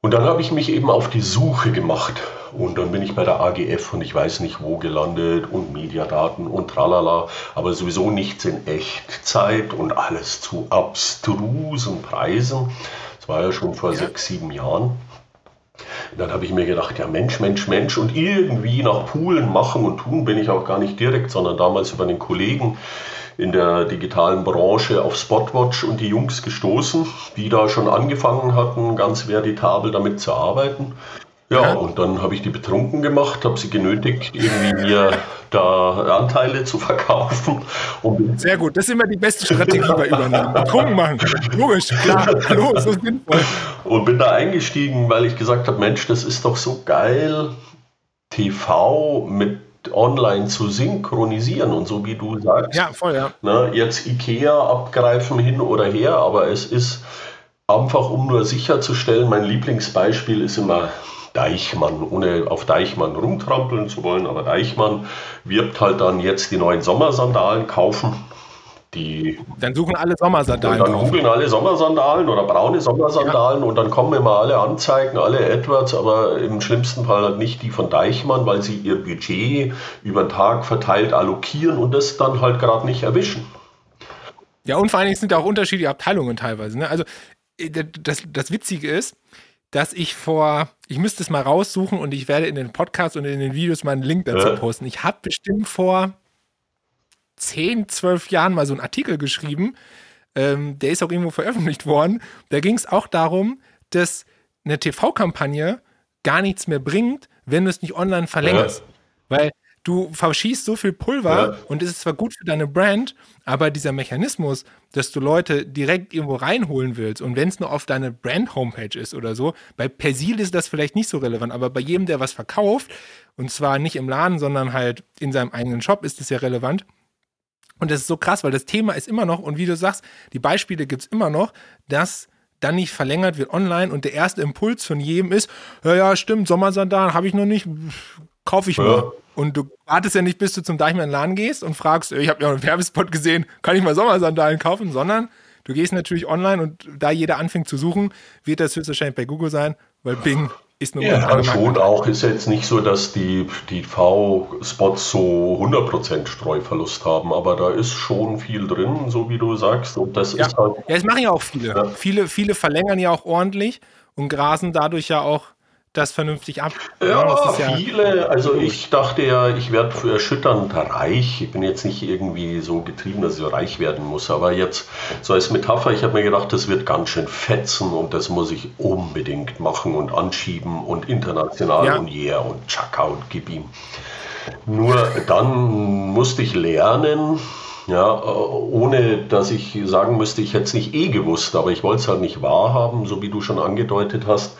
Und dann habe ich mich eben auf die Suche gemacht. Und dann bin ich bei der AGF und ich weiß nicht wo gelandet und Mediadaten und tralala, aber sowieso nichts in Echtzeit und alles zu abstrusen Preisen. Das war ja schon vor ja. sechs, sieben Jahren. Dann habe ich mir gedacht, ja Mensch, Mensch, Mensch und irgendwie nach Poolen machen und tun bin ich auch gar nicht direkt, sondern damals über einen Kollegen in der digitalen Branche auf Spotwatch und die Jungs gestoßen, die da schon angefangen hatten, ganz veritabel damit zu arbeiten. Ja, und dann habe ich die betrunken gemacht, habe sie genötigt, irgendwie mir da Anteile zu verkaufen. Sehr gut, das ist immer die beste Strategie bei Übernahmen. Betrunken machen, logisch, klar, hallo, so sinnvoll. Und bin da eingestiegen, weil ich gesagt habe, Mensch, das ist doch so geil, TV mit online zu synchronisieren und so wie du sagst. Ja, voll, ja. Ne, jetzt Ikea abgreifen hin oder her, aber es ist einfach, um nur sicherzustellen, mein Lieblingsbeispiel ist immer Deichmann, ohne auf Deichmann rumtrampeln zu wollen, aber Deichmann wirbt halt dann jetzt die neuen Sommersandalen kaufen. Die, dann suchen alle Sommersandalen. Dann googeln alle Sommersandalen oder braune Sommersandalen ja. und dann kommen immer alle Anzeigen, alle Edwards, aber im schlimmsten Fall halt nicht die von Deichmann, weil sie ihr Budget über den Tag verteilt allokieren und das dann halt gerade nicht erwischen. Ja, und vor allen Dingen sind da auch unterschiedliche Abteilungen teilweise. Ne? Also äh, das, das Witzige ist, dass ich vor, ich müsste es mal raussuchen und ich werde in den Podcast und in den Videos mal einen Link dazu ja. posten. Ich habe bestimmt vor 10, 12 Jahren mal so einen Artikel geschrieben, ähm, der ist auch irgendwo veröffentlicht worden. Da ging es auch darum, dass eine TV-Kampagne gar nichts mehr bringt, wenn du es nicht online verlängerst. Ja. Weil du verschießt so viel Pulver ja. und es ist zwar gut für deine Brand, aber dieser Mechanismus, dass du Leute direkt irgendwo reinholen willst und wenn es nur auf deine Brand-Homepage ist oder so, bei Persil ist das vielleicht nicht so relevant, aber bei jedem, der was verkauft, und zwar nicht im Laden, sondern halt in seinem eigenen Shop, ist es ja relevant. Und das ist so krass, weil das Thema ist immer noch, und wie du sagst, die Beispiele gibt es immer noch, dass dann nicht verlängert wird online und der erste Impuls von jedem ist, ja, ja, stimmt, Sommersandalen habe ich noch nicht, kaufe ich ja. mal. Und du wartest ja nicht, bis du zum Deichmann Laden gehst und fragst, ich habe ja einen Werbespot gesehen, kann ich mal Sommersandalen kaufen, sondern du gehst natürlich online und da jeder anfängt zu suchen, wird das höchstwahrscheinlich bei Google sein, weil Bing ist nur Ja, schon auch. Ist jetzt nicht so, dass die, die V-Spots so 100% Streuverlust haben, aber da ist schon viel drin, so wie du sagst. Und das ja. ist halt. Ja, das machen ja auch viele. Ja. Viele, viele verlängern ja auch ordentlich und grasen dadurch ja auch das vernünftig ab. Ja, ja, ja, viele. Also ich dachte ja, ich werde für erschütternd reich. Ich bin jetzt nicht irgendwie so getrieben, dass ich reich werden muss. Aber jetzt so als Metapher, ich habe mir gedacht, das wird ganz schön fetzen und das muss ich unbedingt machen und anschieben und international ja. und yeah und Chaka und gib ihm. Nur dann musste ich lernen, ja, ohne dass ich sagen müsste, ich hätte es nicht eh gewusst, aber ich wollte es halt nicht wahrhaben, so wie du schon angedeutet hast.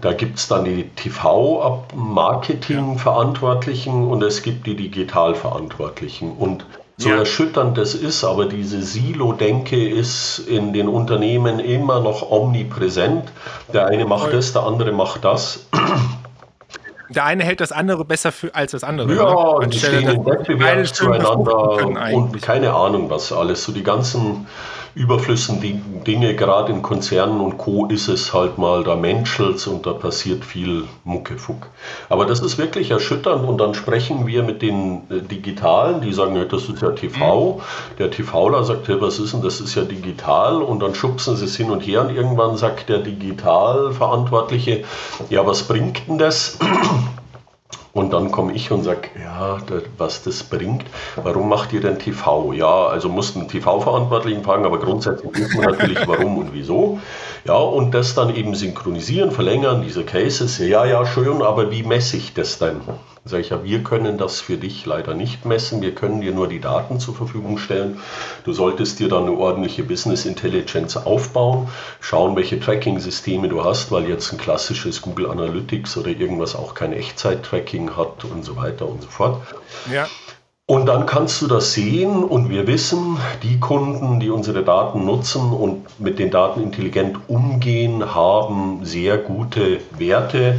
Da gibt es dann die TV-Marketing-Verantwortlichen und es gibt die Digital-Verantwortlichen. Und so ja. erschütternd das ist, aber diese Silo-Denke ist in den Unternehmen immer noch omnipräsent. Der eine macht das, der andere macht das der eine hält das andere besser für, als das andere. Ja, die stehen im Wettbewerb zueinander und keine Ahnung was alles. So die ganzen Überflüssen Dinge, gerade in Konzernen und Co. ist es halt mal, da menschelt und da passiert viel Muckefuck. Aber das ist wirklich erschütternd und dann sprechen wir mit den äh, Digitalen, die sagen, das ist ja TV. Mhm. Der TVler sagt, hey, was ist denn, das ist ja digital und dann schubsen sie es hin und her und irgendwann sagt der Digitalverantwortliche, ja, was bringt denn das? Und dann komme ich und sage, ja, was das bringt. Warum macht ihr denn TV? Ja, also mussten TV-Verantwortlichen fragen, aber grundsätzlich wissen wir natürlich, warum und wieso. Ja, und das dann eben synchronisieren, verlängern, diese Cases. Ja, ja, schön, aber wie messe ich das denn? Sag ich ja, wir können das für dich leider nicht messen. Wir können dir nur die Daten zur Verfügung stellen. Du solltest dir dann eine ordentliche Business Intelligence aufbauen, schauen, welche Tracking-Systeme du hast, weil jetzt ein klassisches Google Analytics oder irgendwas auch kein Echtzeit-Tracking hat und so weiter und so fort. Ja. Und dann kannst du das sehen und wir wissen, die Kunden, die unsere Daten nutzen und mit den Daten intelligent umgehen, haben sehr gute Werte.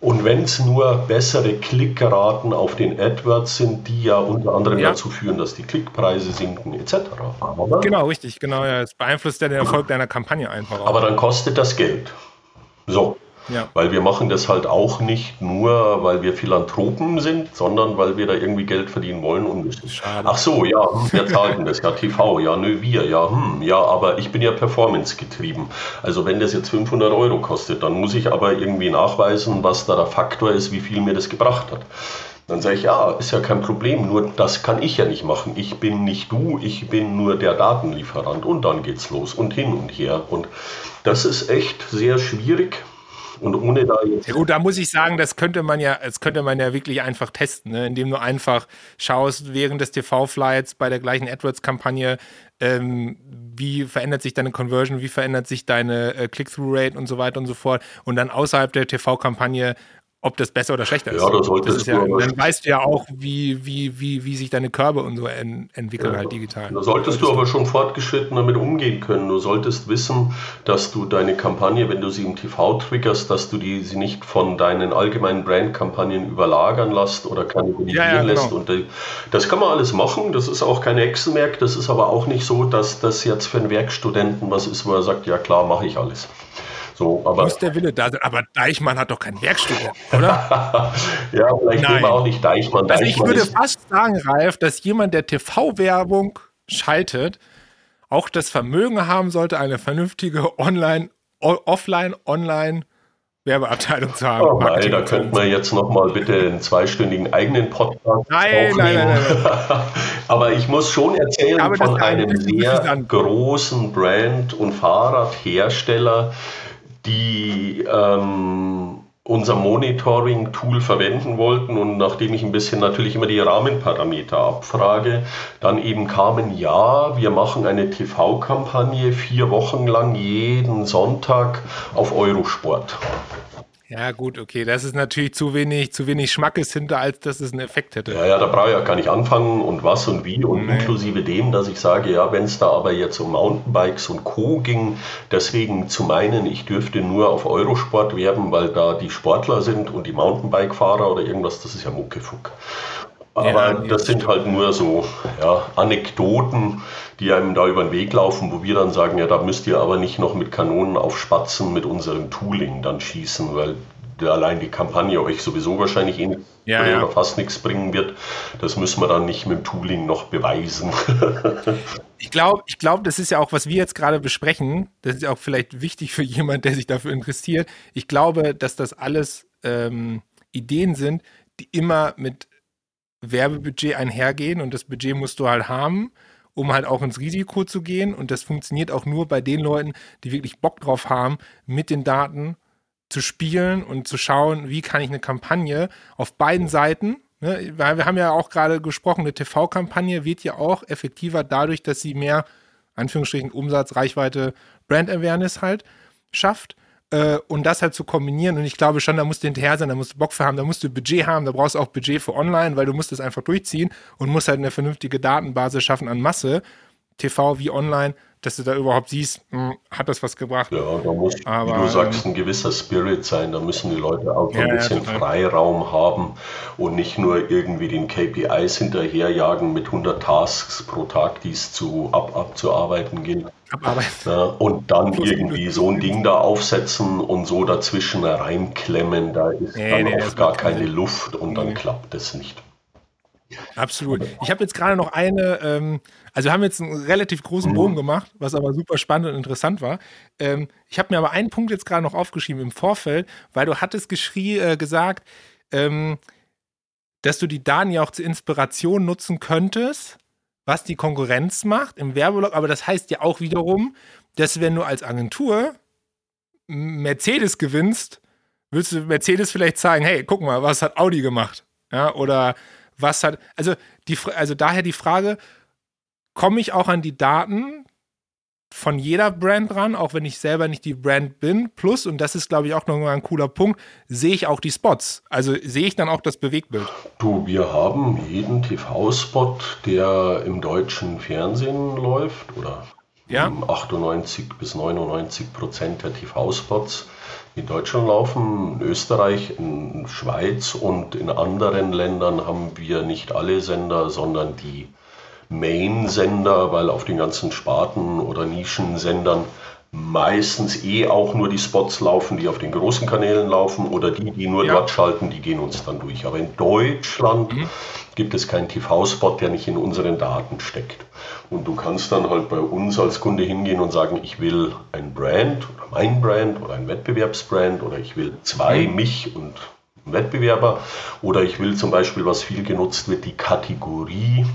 Und wenn es nur bessere Klickraten auf den AdWords sind, die ja unter anderem ja. dazu führen, dass die Klickpreise sinken etc. Aber, genau, richtig, genau. Ja, es beeinflusst ja den Erfolg deiner Kampagne einfach. Auch. Aber dann kostet das Geld. So. Ja. Weil wir machen das halt auch nicht nur, weil wir Philanthropen sind, sondern weil wir da irgendwie Geld verdienen wollen. Und Schade. Ach so, ja, hm, wir zahlen das, ja, TV, ja, nö, wir, ja, hm, ja, aber ich bin ja Performance getrieben. Also wenn das jetzt 500 Euro kostet, dann muss ich aber irgendwie nachweisen, was da der Faktor ist, wie viel mir das gebracht hat. Dann sage ich, ja, ist ja kein Problem, nur das kann ich ja nicht machen. Ich bin nicht du, ich bin nur der Datenlieferant und dann geht's los und hin und her. Und das ist echt sehr schwierig und ohne da jetzt. Ja gut, da muss ich sagen, das könnte man ja, das könnte man ja wirklich einfach testen, ne? indem du einfach schaust, während des TV-Flights bei der gleichen AdWords-Kampagne, ähm, wie verändert sich deine Conversion, wie verändert sich deine äh, Click-Through-Rate und so weiter und so fort. Und dann außerhalb der TV-Kampagne ob das besser oder schlechter ist. Ja, das solltest das ja, du. Dann weißt du ja auch, wie, wie, wie, wie sich deine Körbe und so en, entwickeln ja, halt digital. Da solltest du aber schon fortgeschritten damit umgehen können. Du solltest wissen, dass du deine Kampagne, wenn du sie im TV triggerst, dass du die, sie nicht von deinen allgemeinen Brandkampagnen überlagern lässt oder kannibalisieren ja, ja, genau. lässt. Und die, das kann man alles machen. Das ist auch kein Hexenwerk. Das ist aber auch nicht so, dass das jetzt für einen Werkstudenten was ist, wo er sagt, ja klar, mache ich alles. So, aber Muss der Wille da sein. Aber Deichmann hat doch kein Werkstudent, oder? ja, vielleicht Nein. auch nicht Deichmann. Also ich würde fast sagen, Ralf, dass jemand, der TV-Werbung schaltet, auch das Vermögen haben sollte, eine vernünftige Online, Offline, Online Werbeabteilung zu haben. Oh nein, da könnten wir jetzt nochmal bitte einen zweistündigen eigenen Podcast nein, aufnehmen. Nein, nein, nein, Aber ich muss schon erzählen von einem sehr großen Brand- und Fahrradhersteller, die ähm, unser Monitoring-Tool verwenden wollten und nachdem ich ein bisschen natürlich immer die Rahmenparameter abfrage, dann eben kamen, ja, wir machen eine TV-Kampagne vier Wochen lang jeden Sonntag auf Eurosport. Ja, gut, okay. Das ist natürlich zu wenig, zu wenig Schmackes hinter, als dass es einen Effekt hätte. Ja, ja, da brauche ich ja gar nicht anfangen und was und wie und nee. inklusive dem, dass ich sage, ja, wenn es da aber jetzt um Mountainbikes und Co. ging, deswegen zu meinen, ich dürfte nur auf Eurosport werben, weil da die Sportler sind und die Mountainbike-Fahrer oder irgendwas, das ist ja Muckefuck. Aber das sind halt nur so ja, Anekdoten, die einem da über den Weg laufen, wo wir dann sagen, ja, da müsst ihr aber nicht noch mit Kanonen auf Spatzen mit unserem Tooling dann schießen, weil allein die Kampagne euch sowieso wahrscheinlich eh ja. oder fast nichts bringen wird. Das müssen wir dann nicht mit dem Tooling noch beweisen. ich glaube, ich glaub, das ist ja auch, was wir jetzt gerade besprechen. Das ist ja auch vielleicht wichtig für jemanden, der sich dafür interessiert. Ich glaube, dass das alles ähm, Ideen sind, die immer mit Werbebudget einhergehen und das Budget musst du halt haben um halt auch ins Risiko zu gehen. Und das funktioniert auch nur bei den Leuten, die wirklich Bock drauf haben, mit den Daten zu spielen und zu schauen, wie kann ich eine Kampagne auf beiden Seiten, ne, weil wir haben ja auch gerade gesprochen, eine TV-Kampagne wird ja auch effektiver dadurch, dass sie mehr, Anführungsstrichen, Umsatz, Reichweite, Brand Awareness halt schafft. Äh, und das halt zu kombinieren. Und ich glaube schon, da musst du hinterher sein, da musst du Bock für haben, da musst du Budget haben, da brauchst du auch Budget für online, weil du musst es einfach durchziehen und musst halt eine vernünftige Datenbasis schaffen an Masse, TV wie online, dass du da überhaupt siehst, mh, hm, hat das was gebracht. Ja, da muss, Aber, wie du sagst, ähm, ein gewisser Spirit sein. Da müssen die Leute auch ja, ein bisschen ja, Freiraum haben und nicht nur irgendwie den KPIs hinterherjagen mit 100 Tasks pro Tag, die es zu, ab, abzuarbeiten gilt. Ja, und dann irgendwie so ein Ding da aufsetzen und so dazwischen reinklemmen, da ist nee, dann nee, auch gar keine Luft und dann klappt es nicht. Absolut. Ich habe jetzt gerade noch eine, ähm, also wir haben jetzt einen relativ großen Bogen mhm. gemacht, was aber super spannend und interessant war. Ähm, ich habe mir aber einen Punkt jetzt gerade noch aufgeschrieben im Vorfeld, weil du hattest geschrie, äh, gesagt, ähm, dass du die Daten ja auch zur Inspiration nutzen könntest, was die Konkurrenz macht im Werbelog. Aber das heißt ja auch wiederum, dass wenn du als Agentur Mercedes gewinnst, willst du Mercedes vielleicht zeigen, hey, guck mal, was hat Audi gemacht? Ja, oder was hat, also, die, also daher die Frage, komme ich auch an die Daten von jeder Brand ran, auch wenn ich selber nicht die Brand bin. Plus, und das ist, glaube ich, auch nochmal ein cooler Punkt, sehe ich auch die Spots. Also sehe ich dann auch das Bewegtbild. Du, wir haben jeden TV-Spot, der im deutschen Fernsehen läuft, oder ja? 98 bis 99 Prozent der TV-Spots in Deutschland laufen, in Österreich, in Schweiz und in anderen Ländern haben wir nicht alle Sender, sondern die Main-Sender, weil auf den ganzen Sparten oder Nischensendern meistens eh auch nur die Spots laufen, die auf den großen Kanälen laufen oder die, die nur ja. dort schalten, die gehen uns dann durch. Aber in Deutschland mhm. gibt es keinen TV-Spot, der nicht in unseren Daten steckt. Und du kannst dann halt bei uns als Kunde hingehen und sagen, ich will ein Brand oder mein Brand oder ein Wettbewerbsbrand oder ich will zwei, mhm. mich und Wettbewerber oder ich will zum Beispiel, was viel genutzt wird, die Kategorie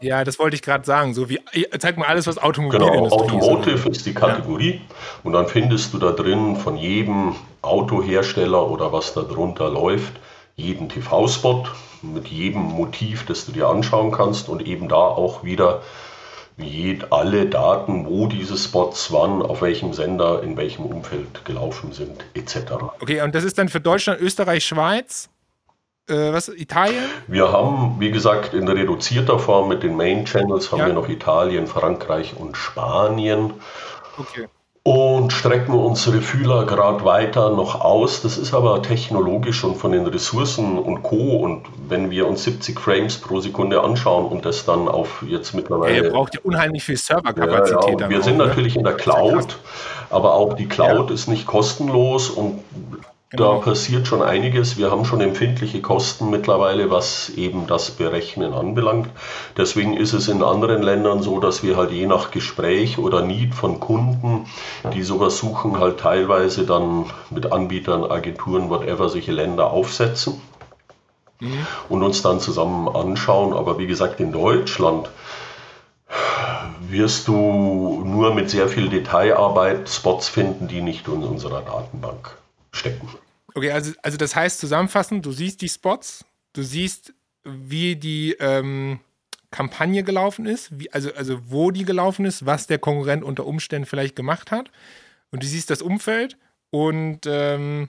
ja, das wollte ich gerade sagen. So wie, zeig mal alles, was Automobilindustrie Genau, Automotive ist die Kategorie. Ja. Und dann findest du da drin von jedem Autohersteller oder was da drunter läuft, jeden TV-Spot mit jedem Motiv, das du dir anschauen kannst und eben da auch wieder alle Daten, wo diese Spots wann, auf welchem Sender, in welchem Umfeld gelaufen sind, etc. Okay, und das ist dann für Deutschland, Österreich, Schweiz? Äh, was, Italien? Wir haben, wie gesagt, in reduzierter Form mit den Main Channels haben ja. wir noch Italien, Frankreich und Spanien. Okay. Und strecken unsere Fühler gerade weiter noch aus. Das ist aber technologisch und von den Ressourcen und Co. Und wenn wir uns 70 Frames pro Sekunde anschauen und das dann auf jetzt mittlerweile. Ja, ihr braucht ja unheimlich viel Serverkapazität. Ja, ja. Wir sind ne? natürlich in der Cloud, aber auch die Cloud ist nicht kostenlos und. Da passiert schon einiges. Wir haben schon empfindliche Kosten mittlerweile, was eben das Berechnen anbelangt. Deswegen ist es in anderen Ländern so, dass wir halt je nach Gespräch oder Need von Kunden, die sowas suchen, halt teilweise dann mit Anbietern, Agenturen, whatever, solche Länder aufsetzen mhm. und uns dann zusammen anschauen. Aber wie gesagt, in Deutschland wirst du nur mit sehr viel Detailarbeit Spots finden, die nicht in unserer Datenbank stecken. Okay, also, also das heißt zusammenfassend, du siehst die Spots, du siehst, wie die ähm, Kampagne gelaufen ist, wie, also, also wo die gelaufen ist, was der Konkurrent unter Umständen vielleicht gemacht hat. Und du siehst das Umfeld und ähm,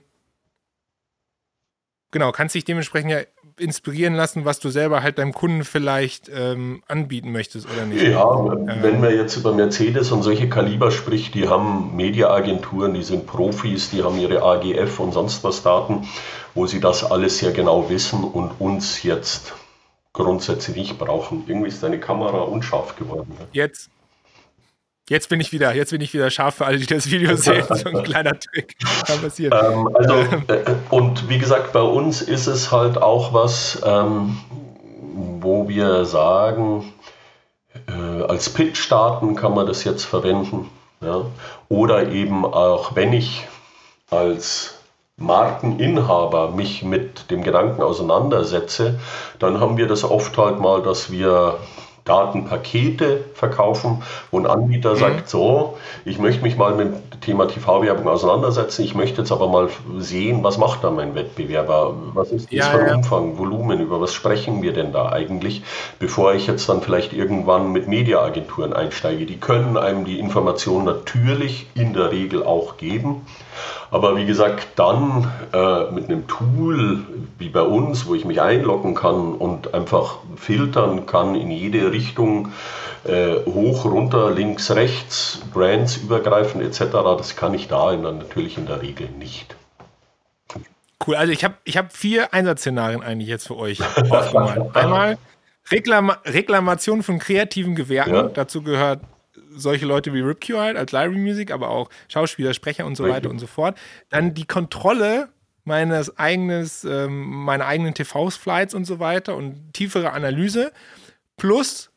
genau, kannst dich dementsprechend ja inspirieren lassen, was du selber halt deinem Kunden vielleicht ähm, anbieten möchtest oder nicht. Ja, ähm, wenn man jetzt über Mercedes und solche Kaliber spricht, die haben Mediaagenturen, die sind Profis, die haben ihre AGF und sonst was Daten, wo sie das alles sehr genau wissen und uns jetzt grundsätzlich nicht brauchen. Irgendwie ist deine Kamera unscharf geworden. Ne? Jetzt. Jetzt bin ich wieder, jetzt bin ich wieder scharf für alle, die das Video sehen. So ein kleiner Trick kann passieren. Ähm, also, äh, und wie gesagt, bei uns ist es halt auch was, ähm, wo wir sagen, äh, als Pitch starten kann man das jetzt verwenden. Ja? Oder eben auch, wenn ich als Markeninhaber mich mit dem Gedanken auseinandersetze, dann haben wir das oft halt mal, dass wir Datenpakete verkaufen, wo ein Anbieter mhm. sagt, so, ich möchte mich mal mit dem Thema TV-Werbung auseinandersetzen, ich möchte jetzt aber mal sehen, was macht da mein Wettbewerber, was ist das ja, für ja. Umfang, Volumen, über was sprechen wir denn da eigentlich, bevor ich jetzt dann vielleicht irgendwann mit Mediaagenturen einsteige. Die können einem die Information natürlich in der Regel auch geben, aber wie gesagt, dann äh, mit einem Tool wie bei uns, wo ich mich einloggen kann und einfach filtern kann in jede Richtung, äh, hoch, runter, links, rechts, Brands übergreifend etc., das kann ich da dann natürlich in der Regel nicht. Cool, also ich habe ich hab vier Einsatzszenarien eigentlich jetzt für euch aufgemalt. Einmal Reklam Reklamation von kreativen Gewerken, ja. dazu gehört solche Leute wie Ripcue halt als Library Music, aber auch Schauspieler, Sprecher und so weiter und so fort. Dann die Kontrolle meines eigenes, ähm, meiner eigenen TV-Flights und so weiter und tiefere Analyse plus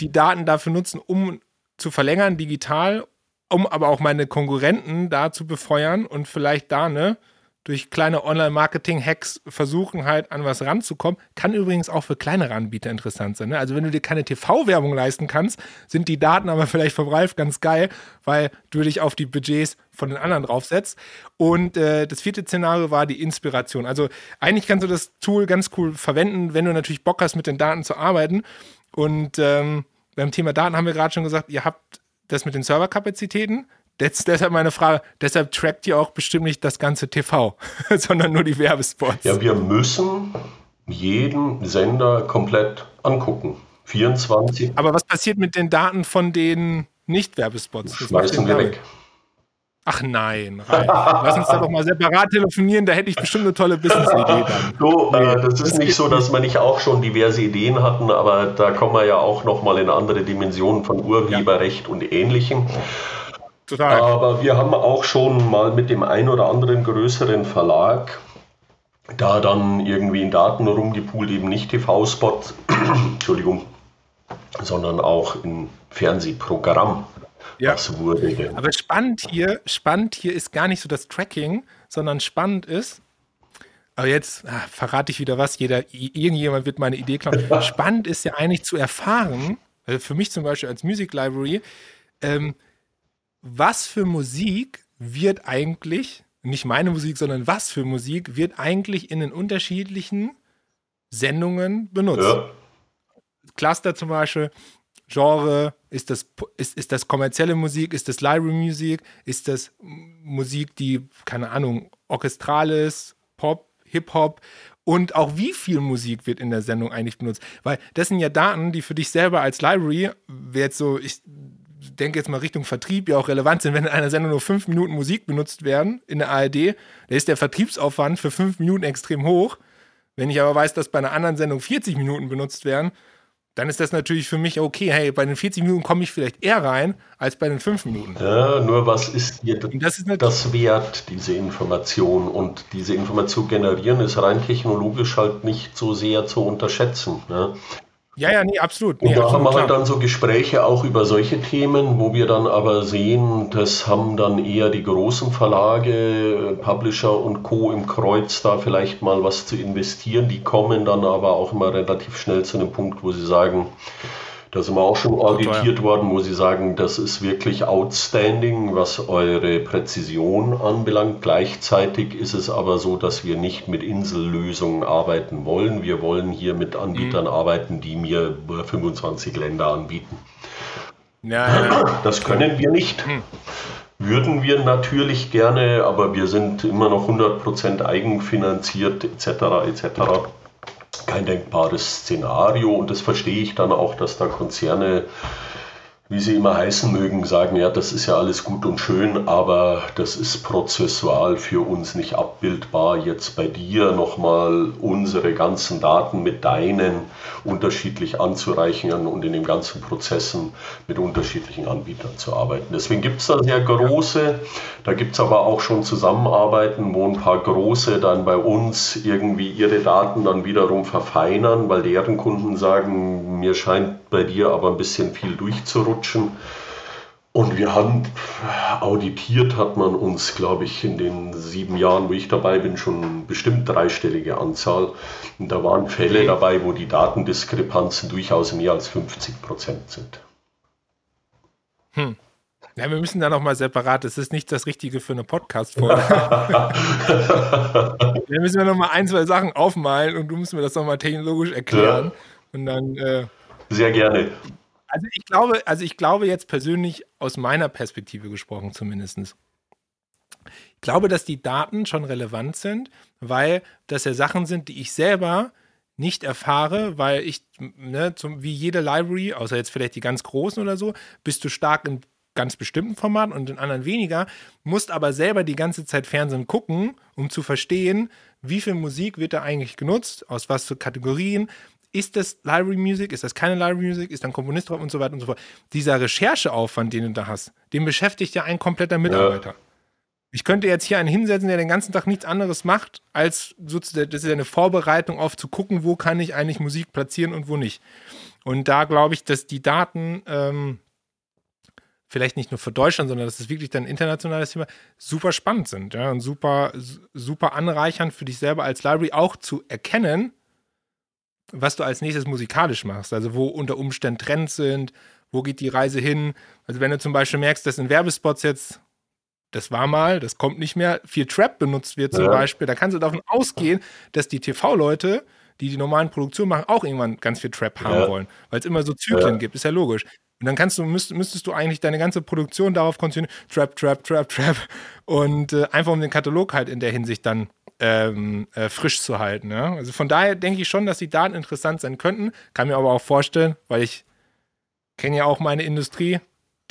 die Daten dafür nutzen, um zu verlängern digital, um aber auch meine Konkurrenten da zu befeuern und vielleicht da ne durch kleine Online-Marketing-Hacks versuchen halt an was ranzukommen. Kann übrigens auch für kleinere Anbieter interessant sein. Ne? Also wenn du dir keine TV-Werbung leisten kannst, sind die Daten aber vielleicht vom Ralf ganz geil, weil du dich auf die Budgets von den anderen draufsetzt. Und äh, das vierte Szenario war die Inspiration. Also eigentlich kannst du das Tool ganz cool verwenden, wenn du natürlich Bock hast, mit den Daten zu arbeiten. Und ähm, beim Thema Daten haben wir gerade schon gesagt, ihr habt das mit den Serverkapazitäten. Das, deshalb meine Frage, deshalb trackt ihr auch bestimmt nicht das ganze TV, sondern nur die Werbespots. Ja, wir müssen jeden Sender komplett angucken. 24. Aber was passiert mit den Daten von den Nicht-Werbespots? Schmeißen wir weg. Ach nein, Ralf. Lass uns da doch mal separat telefonieren, da hätte ich bestimmt eine tolle Business-Idee dann. So, äh, das ist das nicht so, dass wir nicht auch schon diverse Ideen hatten, aber da kommen wir ja auch nochmal in andere Dimensionen von Urheberrecht ja. und Ähnlichem. Total. Aber wir haben auch schon mal mit dem ein oder anderen größeren Verlag da dann irgendwie in Daten rumgepoolt, eben nicht TV-Spots, Entschuldigung, sondern auch in Fernsehprogramm. Ja. Was wurde denn? Aber spannend hier, spannend hier ist gar nicht so das Tracking, sondern spannend ist, aber jetzt ah, verrate ich wieder was, jeder, irgendjemand wird meine Idee klauen. spannend ist ja eigentlich zu erfahren, also für mich zum Beispiel als Music Library, ähm, was für Musik wird eigentlich, nicht meine Musik, sondern was für Musik wird eigentlich in den unterschiedlichen Sendungen benutzt? Ja. Cluster zum Beispiel, Genre, ist das, ist, ist das kommerzielle Musik, ist das Library Musik, ist das Musik, die, keine Ahnung, orchestral ist, Pop, Hip-Hop und auch wie viel Musik wird in der Sendung eigentlich benutzt. Weil das sind ja Daten, die für dich selber als Library, jetzt so, ich denke jetzt mal Richtung Vertrieb, ja auch relevant sind, wenn in einer Sendung nur fünf Minuten Musik benutzt werden in der ARD, da ist der Vertriebsaufwand für fünf Minuten extrem hoch. Wenn ich aber weiß, dass bei einer anderen Sendung 40 Minuten benutzt werden, dann ist das natürlich für mich okay. Hey, bei den 40 Minuten komme ich vielleicht eher rein als bei den 5 Minuten. Ja, nur was ist dir das, ist das wert, diese Information? Und diese Information generieren ist rein technologisch halt nicht so sehr zu unterschätzen. Ne? Ja, ja, nee, absolut. Nee, und da absolut, haben wir halt dann so Gespräche auch über solche Themen, wo wir dann aber sehen, das haben dann eher die großen Verlage, Publisher und Co. im Kreuz, da vielleicht mal was zu investieren. Die kommen dann aber auch immer relativ schnell zu einem Punkt, wo sie sagen, da sind wir auch schon auditiert worden, wo Sie sagen, das ist wirklich outstanding, was eure Präzision anbelangt. Gleichzeitig ist es aber so, dass wir nicht mit Insellösungen arbeiten wollen. Wir wollen hier mit Anbietern mhm. arbeiten, die mir 25 Länder anbieten. Ja. Das können wir nicht. Mhm. Würden wir natürlich gerne, aber wir sind immer noch 100% eigenfinanziert etc. etc kein denkbares Szenario. Und das verstehe ich dann auch, dass da Konzerne wie sie immer heißen mögen, sagen, ja, das ist ja alles gut und schön, aber das ist prozessual für uns nicht abbildbar. Jetzt bei dir nochmal unsere ganzen Daten mit deinen unterschiedlich anzureichen und in den ganzen Prozessen mit unterschiedlichen Anbietern zu arbeiten. Deswegen gibt es da sehr große, da gibt es aber auch schon Zusammenarbeiten, wo ein paar große dann bei uns irgendwie ihre Daten dann wiederum verfeinern, weil deren Kunden sagen, mir scheint bei dir aber ein bisschen viel durchzurutschen. Und wir haben auditiert, hat man uns, glaube ich, in den sieben Jahren, wo ich dabei bin, schon bestimmt dreistellige Anzahl. Und da waren Fälle dabei, wo die Datendiskrepanzen durchaus mehr als 50 Prozent sind. Hm. Ja, wir müssen da nochmal separat, das ist nicht das Richtige für eine Podcast-Folge. da müssen wir nochmal ein, zwei Sachen aufmalen und du musst mir das nochmal technologisch erklären. Ja. Und dann. Äh, Sehr gerne. Also ich glaube, also ich glaube jetzt persönlich aus meiner Perspektive gesprochen zumindest. Ich glaube, dass die Daten schon relevant sind, weil das ja Sachen sind, die ich selber nicht erfahre, weil ich, ne, zum, wie jede Library, außer jetzt vielleicht die ganz großen oder so, bist du stark in ganz bestimmten Formaten und in anderen weniger, musst aber selber die ganze Zeit Fernsehen gucken, um zu verstehen, wie viel Musik wird da eigentlich genutzt, aus was für Kategorien, ist das Library Music, ist das keine Library Music, ist dann Komponist drauf und so weiter und so fort. Dieser Rechercheaufwand, den du da hast, den beschäftigt ja ein kompletter Mitarbeiter. Ja. Ich könnte jetzt hier einen hinsetzen, der den ganzen Tag nichts anderes macht, als sozusagen, das ist eine Vorbereitung auf zu gucken, wo kann ich eigentlich Musik platzieren und wo nicht. Und da glaube ich, dass die Daten ähm, vielleicht nicht nur für Deutschland, sondern das ist wirklich dann ein internationales Thema, super spannend sind ja, und super, super anreichernd für dich selber als Library auch zu erkennen, was du als nächstes musikalisch machst. Also wo unter Umständen Trends sind, wo geht die Reise hin. Also wenn du zum Beispiel merkst, dass in Werbespots jetzt, das war mal, das kommt nicht mehr, viel Trap benutzt wird zum ja. Beispiel, da kannst du davon ausgehen, dass die TV-Leute, die die normalen Produktionen machen, auch irgendwann ganz viel Trap haben ja. wollen, weil es immer so Zyklen ja. gibt, ist ja logisch. Und dann kannst du, müsst, müsstest du eigentlich deine ganze Produktion darauf konzentrieren, Trap, Trap, Trap, Trap. Und äh, einfach um den Katalog halt in der Hinsicht dann ähm, äh, frisch zu halten. Ja? Also von daher denke ich schon, dass die Daten interessant sein könnten. Kann mir aber auch vorstellen, weil ich kenne ja auch meine Industrie,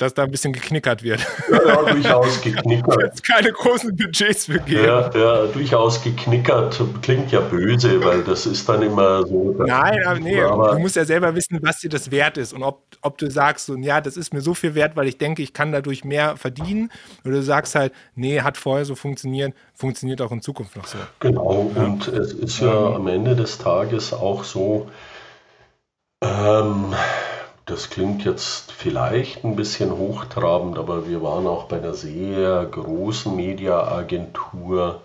dass da ein bisschen geknickert wird. Ja, ja durchaus geknickert. Jetzt keine großen Budgets für geben. Ja, ja, durchaus geknickert. Klingt ja böse, weil das ist dann immer so. Nein, aber nee, aber, du musst ja selber wissen, was dir das wert ist und ob, ob du sagst, so, ja, das ist mir so viel wert, weil ich denke, ich kann dadurch mehr verdienen. Oder du sagst halt, nee, hat vorher so funktioniert, funktioniert auch in Zukunft noch so. Genau, ja. und es ist ja ähm, am Ende des Tages auch so, ähm, das klingt jetzt vielleicht ein bisschen hochtrabend, aber wir waren auch bei einer sehr großen Mediaagentur,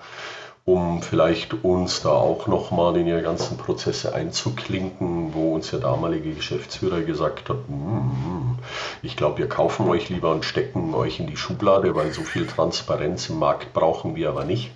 um vielleicht uns da auch nochmal in ihre ganzen Prozesse einzuklinken, wo uns der damalige Geschäftsführer gesagt hat, mm, ich glaube, wir kaufen euch lieber und stecken euch in die Schublade, weil so viel Transparenz im Markt brauchen wir aber nicht.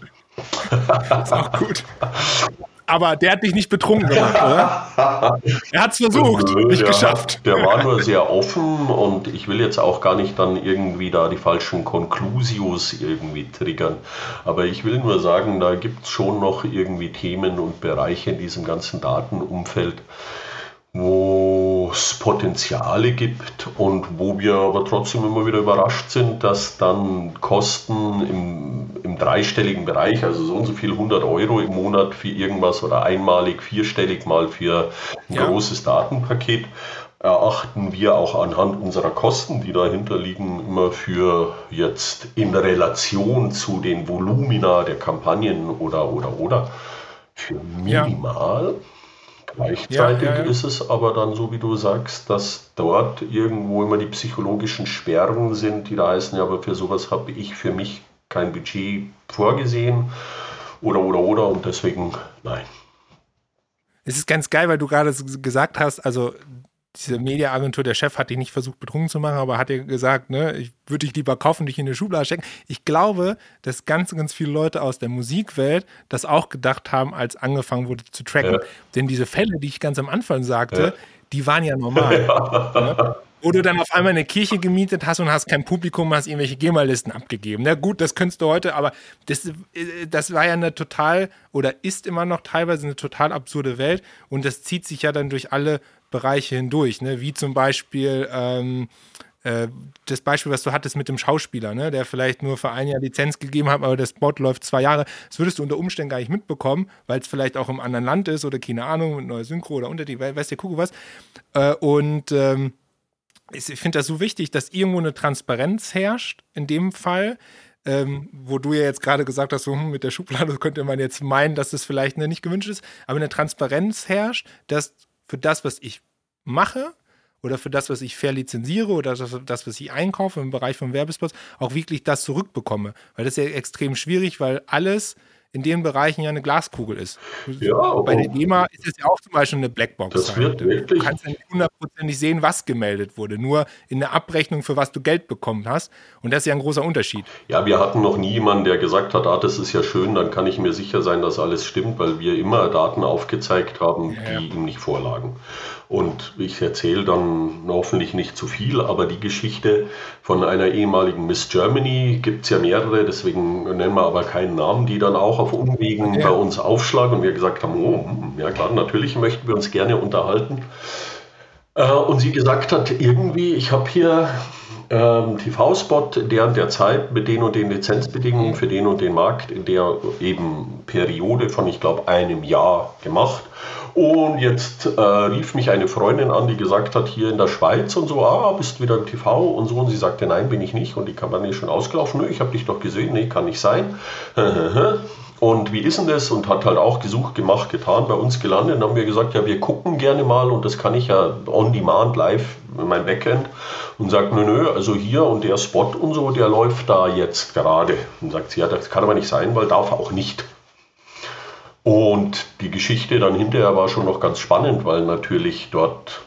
Das ist auch gut. aber der hat dich nicht betrunken gemacht, oder? er hat es versucht, nicht ja, geschafft. Der war nur sehr offen und ich will jetzt auch gar nicht dann irgendwie da die falschen Conclusios irgendwie triggern. Aber ich will nur sagen, da gibt es schon noch irgendwie Themen und Bereiche in diesem ganzen Datenumfeld, wo es Potenziale gibt und wo wir aber trotzdem immer wieder überrascht sind, dass dann Kosten im, im dreistelligen Bereich, also so und so viel 100 Euro im Monat für irgendwas oder einmalig vierstellig mal für ein ja. großes Datenpaket, erachten wir auch anhand unserer Kosten, die dahinter liegen, immer für jetzt in Relation zu den Volumina der Kampagnen oder oder oder für minimal. Ja. Gleichzeitig ja, ja, ja. ist es aber dann so, wie du sagst, dass dort irgendwo immer die psychologischen Sperren sind, die da heißen, ja, aber für sowas habe ich für mich kein Budget vorgesehen oder oder oder und deswegen nein. Es ist ganz geil, weil du gerade gesagt hast, also diese Mediaagentur, der Chef hat dich nicht versucht, betrunken zu machen, aber hat dir gesagt, ne, ich würde dich lieber kaufen, dich in eine Schublade stecken. Ich glaube, dass ganz, ganz viele Leute aus der Musikwelt das auch gedacht haben, als angefangen wurde zu tracken. Ja. Denn diese Fälle, die ich ganz am Anfang sagte, ja. die waren ja normal. Ja. Ne? Wo du dann auf einmal eine Kirche gemietet hast und hast kein Publikum, hast irgendwelche GEMA-Listen abgegeben. Na gut, das könntest du heute, aber das, äh, das war ja eine total oder ist immer noch teilweise eine total absurde Welt und das zieht sich ja dann durch alle Bereiche hindurch, ne? wie zum Beispiel ähm, äh, das Beispiel, was du hattest mit dem Schauspieler, ne, der vielleicht nur für ein Jahr Lizenz gegeben hat, aber der Spot läuft zwei Jahre, das würdest du unter Umständen gar nicht mitbekommen, weil es vielleicht auch im anderen Land ist oder keine Ahnung, mit neuer Synchro oder Untertitel, weißt du, gucke was. Äh, und ähm, ich finde das so wichtig, dass irgendwo eine Transparenz herrscht, in dem Fall. Ähm, wo du ja jetzt gerade gesagt hast, so, hm, mit der Schublade könnte man jetzt meinen, dass das vielleicht ne, nicht gewünscht ist, aber eine Transparenz herrscht, dass für das, was ich mache, oder für das, was ich verlizenziere oder das, was ich einkaufe im Bereich von Werbespots, auch wirklich das zurückbekomme. Weil das ist ja extrem schwierig, weil alles in den Bereichen ja eine Glaskugel ist. Ja, Bei der GEMA ist es ja auch zum Beispiel eine Blackbox. Das wird wirklich. Du kannst ja nicht hundertprozentig sehen, was gemeldet wurde, nur in der Abrechnung, für was du Geld bekommen hast. Und das ist ja ein großer Unterschied. Ja, wir hatten noch nie jemanden, der gesagt hat, ah, das ist ja schön, dann kann ich mir sicher sein, dass alles stimmt, weil wir immer Daten aufgezeigt haben, ja. die ihm nicht vorlagen. Und ich erzähle dann hoffentlich nicht zu viel, aber die Geschichte von einer ehemaligen Miss Germany gibt es ja mehrere, deswegen nennen wir aber keinen Namen, die dann auch auf Umwegen ja. bei uns aufschlagen und wir gesagt haben, oh, ja klar, natürlich möchten wir uns gerne unterhalten. Äh, und sie gesagt hat, irgendwie, ich habe hier ähm, TV-Spot der und der Zeit mit den und den Lizenzbedingungen für den und den Markt in der eben Periode von, ich glaube, einem Jahr gemacht. Und jetzt äh, rief mich eine Freundin an, die gesagt hat, hier in der Schweiz und so, ah, bist wieder im TV und so. Und sie sagte, nein, bin ich nicht. Und die Kampagne ist schon ausgelaufen. Nö, ich habe dich doch gesehen. Nee, kann nicht sein. Und wie ist denn das? Und hat halt auch gesucht, gemacht, getan, bei uns gelandet. Und haben wir gesagt, ja, wir gucken gerne mal und das kann ich ja on demand live in meinem Backend. Und sagt, nö, nö, also hier und der Spot und so, der läuft da jetzt gerade. Und sagt sie, ja, das kann aber nicht sein, weil darf auch nicht. Und die Geschichte dann hinterher war schon noch ganz spannend, weil natürlich dort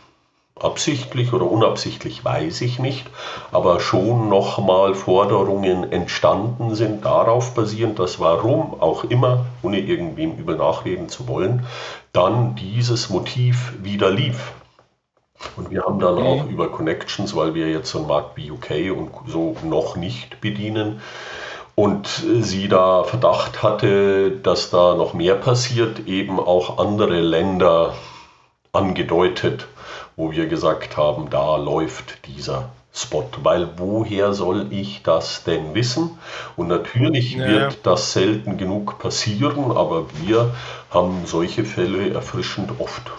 absichtlich oder unabsichtlich weiß ich nicht, aber schon nochmal Forderungen entstanden sind, darauf basierend, dass warum auch immer, ohne irgendwem übel nachreden zu wollen, dann dieses Motiv wieder lief. Und wir haben dann auch über Connections, weil wir jetzt so einen Markt wie UK und so noch nicht bedienen, und sie da Verdacht hatte, dass da noch mehr passiert, eben auch andere Länder angedeutet, wo wir gesagt haben, da läuft dieser Spot, weil woher soll ich das denn wissen? Und natürlich ja. wird das selten genug passieren, aber wir haben solche Fälle erfrischend oft.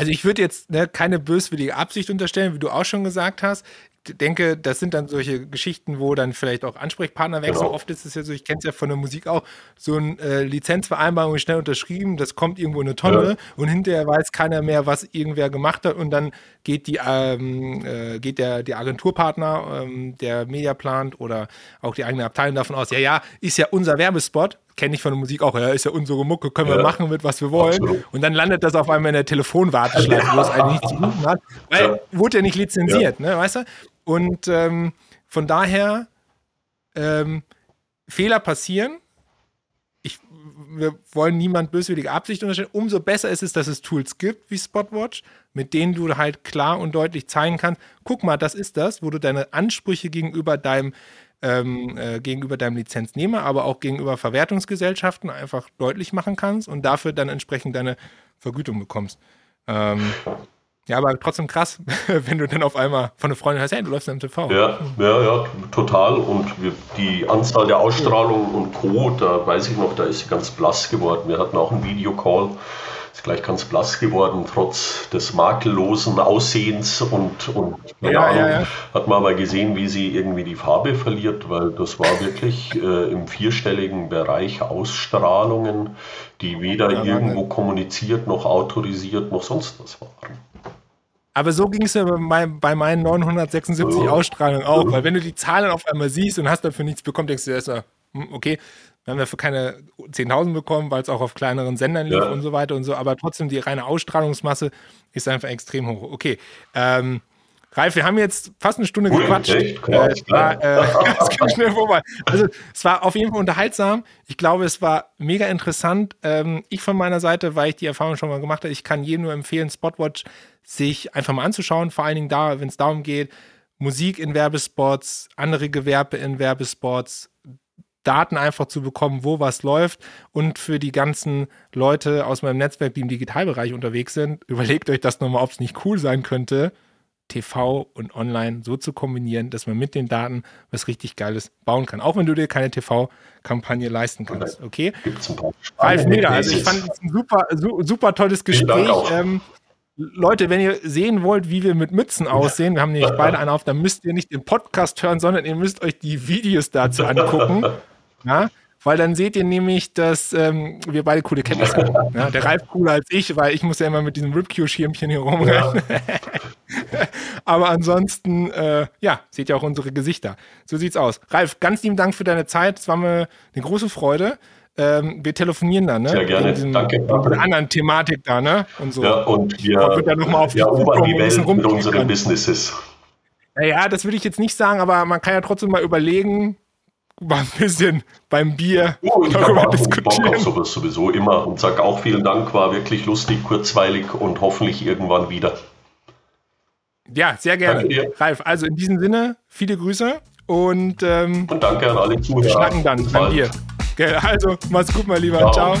Also ich würde jetzt ne, keine böswillige Absicht unterstellen, wie du auch schon gesagt hast denke, das sind dann solche Geschichten, wo dann vielleicht auch Ansprechpartner wechseln. Genau. Oft ist es ja so, ich kenne es ja von der Musik auch, so eine äh, Lizenzvereinbarung schnell unterschrieben, das kommt irgendwo in eine Tonne ja. und hinterher weiß keiner mehr, was irgendwer gemacht hat und dann geht die ähm, äh, geht der, der Agenturpartner, ähm, der Media plant oder auch die eigene Abteilung davon aus, ja, ja, ist ja unser Werbespot, kenne ich von der Musik auch, ja, ist ja unsere Mucke, können ja. wir machen mit, was wir wollen. Absolut. Und dann landet das auf einmal in der Telefonwarteschleife, ja. wo es eigentlich nichts zu tun hat, weil ja. wurde ja nicht lizenziert, ne, weißt du? Und ähm, von daher, ähm, Fehler passieren. Ich, wir wollen niemand böswillige Absicht unterstellen. Umso besser ist es, dass es Tools gibt wie Spotwatch, mit denen du halt klar und deutlich zeigen kannst, guck mal, das ist das, wo du deine Ansprüche gegenüber deinem ähm, äh, gegenüber deinem Lizenznehmer, aber auch gegenüber Verwertungsgesellschaften einfach deutlich machen kannst und dafür dann entsprechend deine Vergütung bekommst. Ähm, ja, aber trotzdem krass, wenn du dann auf einmal von einer Freundin hörst, hey, du läufst im TV. Ja, ja, ja, total. Und die Anzahl der Ausstrahlungen und Co., da weiß ich noch, da ist sie ganz blass geworden. Wir hatten auch einen Videocall, ist gleich ganz blass geworden, trotz des makellosen Aussehens und, und keine ja, Ahnung, ja, ja. hat man aber gesehen, wie sie irgendwie die Farbe verliert, weil das war wirklich äh, im vierstelligen Bereich Ausstrahlungen, die weder irgendwo kommuniziert noch autorisiert noch sonst was waren. Aber so ging es ja bei, mein, bei, meinen 976 Ausstrahlungen auch, weil wenn du die Zahlen auf einmal siehst und hast dafür nichts bekommen, denkst du erstmal, hm, okay, haben dafür keine 10.000 bekommen, weil es auch auf kleineren Sendern lief ja. und so weiter und so, aber trotzdem die reine Ausstrahlungsmasse ist einfach extrem hoch. Okay, ähm, Ralf, wir haben jetzt fast eine Stunde gequatscht. Echt? Äh, es war, äh, schnell vorbei. Also es war auf jeden Fall unterhaltsam. Ich glaube, es war mega interessant. Ähm, ich von meiner Seite, weil ich die Erfahrung schon mal gemacht habe, ich kann jedem nur empfehlen, Spotwatch sich einfach mal anzuschauen. Vor allen Dingen da, wenn es darum geht, Musik in Werbespots, andere Gewerbe in Werbespots, Daten einfach zu bekommen, wo was läuft. Und für die ganzen Leute aus meinem Netzwerk, die im Digitalbereich unterwegs sind, überlegt euch das nochmal, ob es nicht cool sein könnte, TV und Online so zu kombinieren, dass man mit den Daten was richtig Geiles bauen kann. Auch wenn du dir keine TV-Kampagne leisten kannst. Okay? Ralf Meder, also ich fand es ein super, super tolles Gespräch. Ähm, Leute, wenn ihr sehen wollt, wie wir mit Mützen aussehen, wir haben nämlich beide eine auf, dann müsst ihr nicht den Podcast hören, sondern ihr müsst euch die Videos dazu angucken. Ja? weil dann seht ihr nämlich, dass ähm, wir beide coole Kenntnisse haben. Ja, der Ralf cooler als ich, weil ich muss ja immer mit diesem Ripcue-Schirmchen hier rumrennen. Ja. Aber ansonsten, äh, ja, seht ihr auch unsere Gesichter. So sieht's aus. Ralf, ganz lieben Dank für deine Zeit. Es war mir eine große Freude. Ähm, wir telefonieren dann, ne? Sehr gerne. Diesem, Danke. Mit einer anderen Thematik da, ne? Und so. Ja, und wir, und wir noch mal auf die, ja, die Welt mit unseren Businesses. Naja, das würde ich jetzt nicht sagen, aber man kann ja trotzdem mal überlegen, mal ein bisschen beim Bier oh, ich darüber auch diskutieren. Bock auf sowas sowieso immer und sage auch vielen Dank, war wirklich lustig, kurzweilig und hoffentlich irgendwann wieder. Ja, sehr gerne. Ralf, also in diesem Sinne, viele Grüße und, ähm, und danke an alle Zuhörer. Wir schnacken dann beim Bier. Also, mach's gut, mein Lieber. Ciao. Ciao.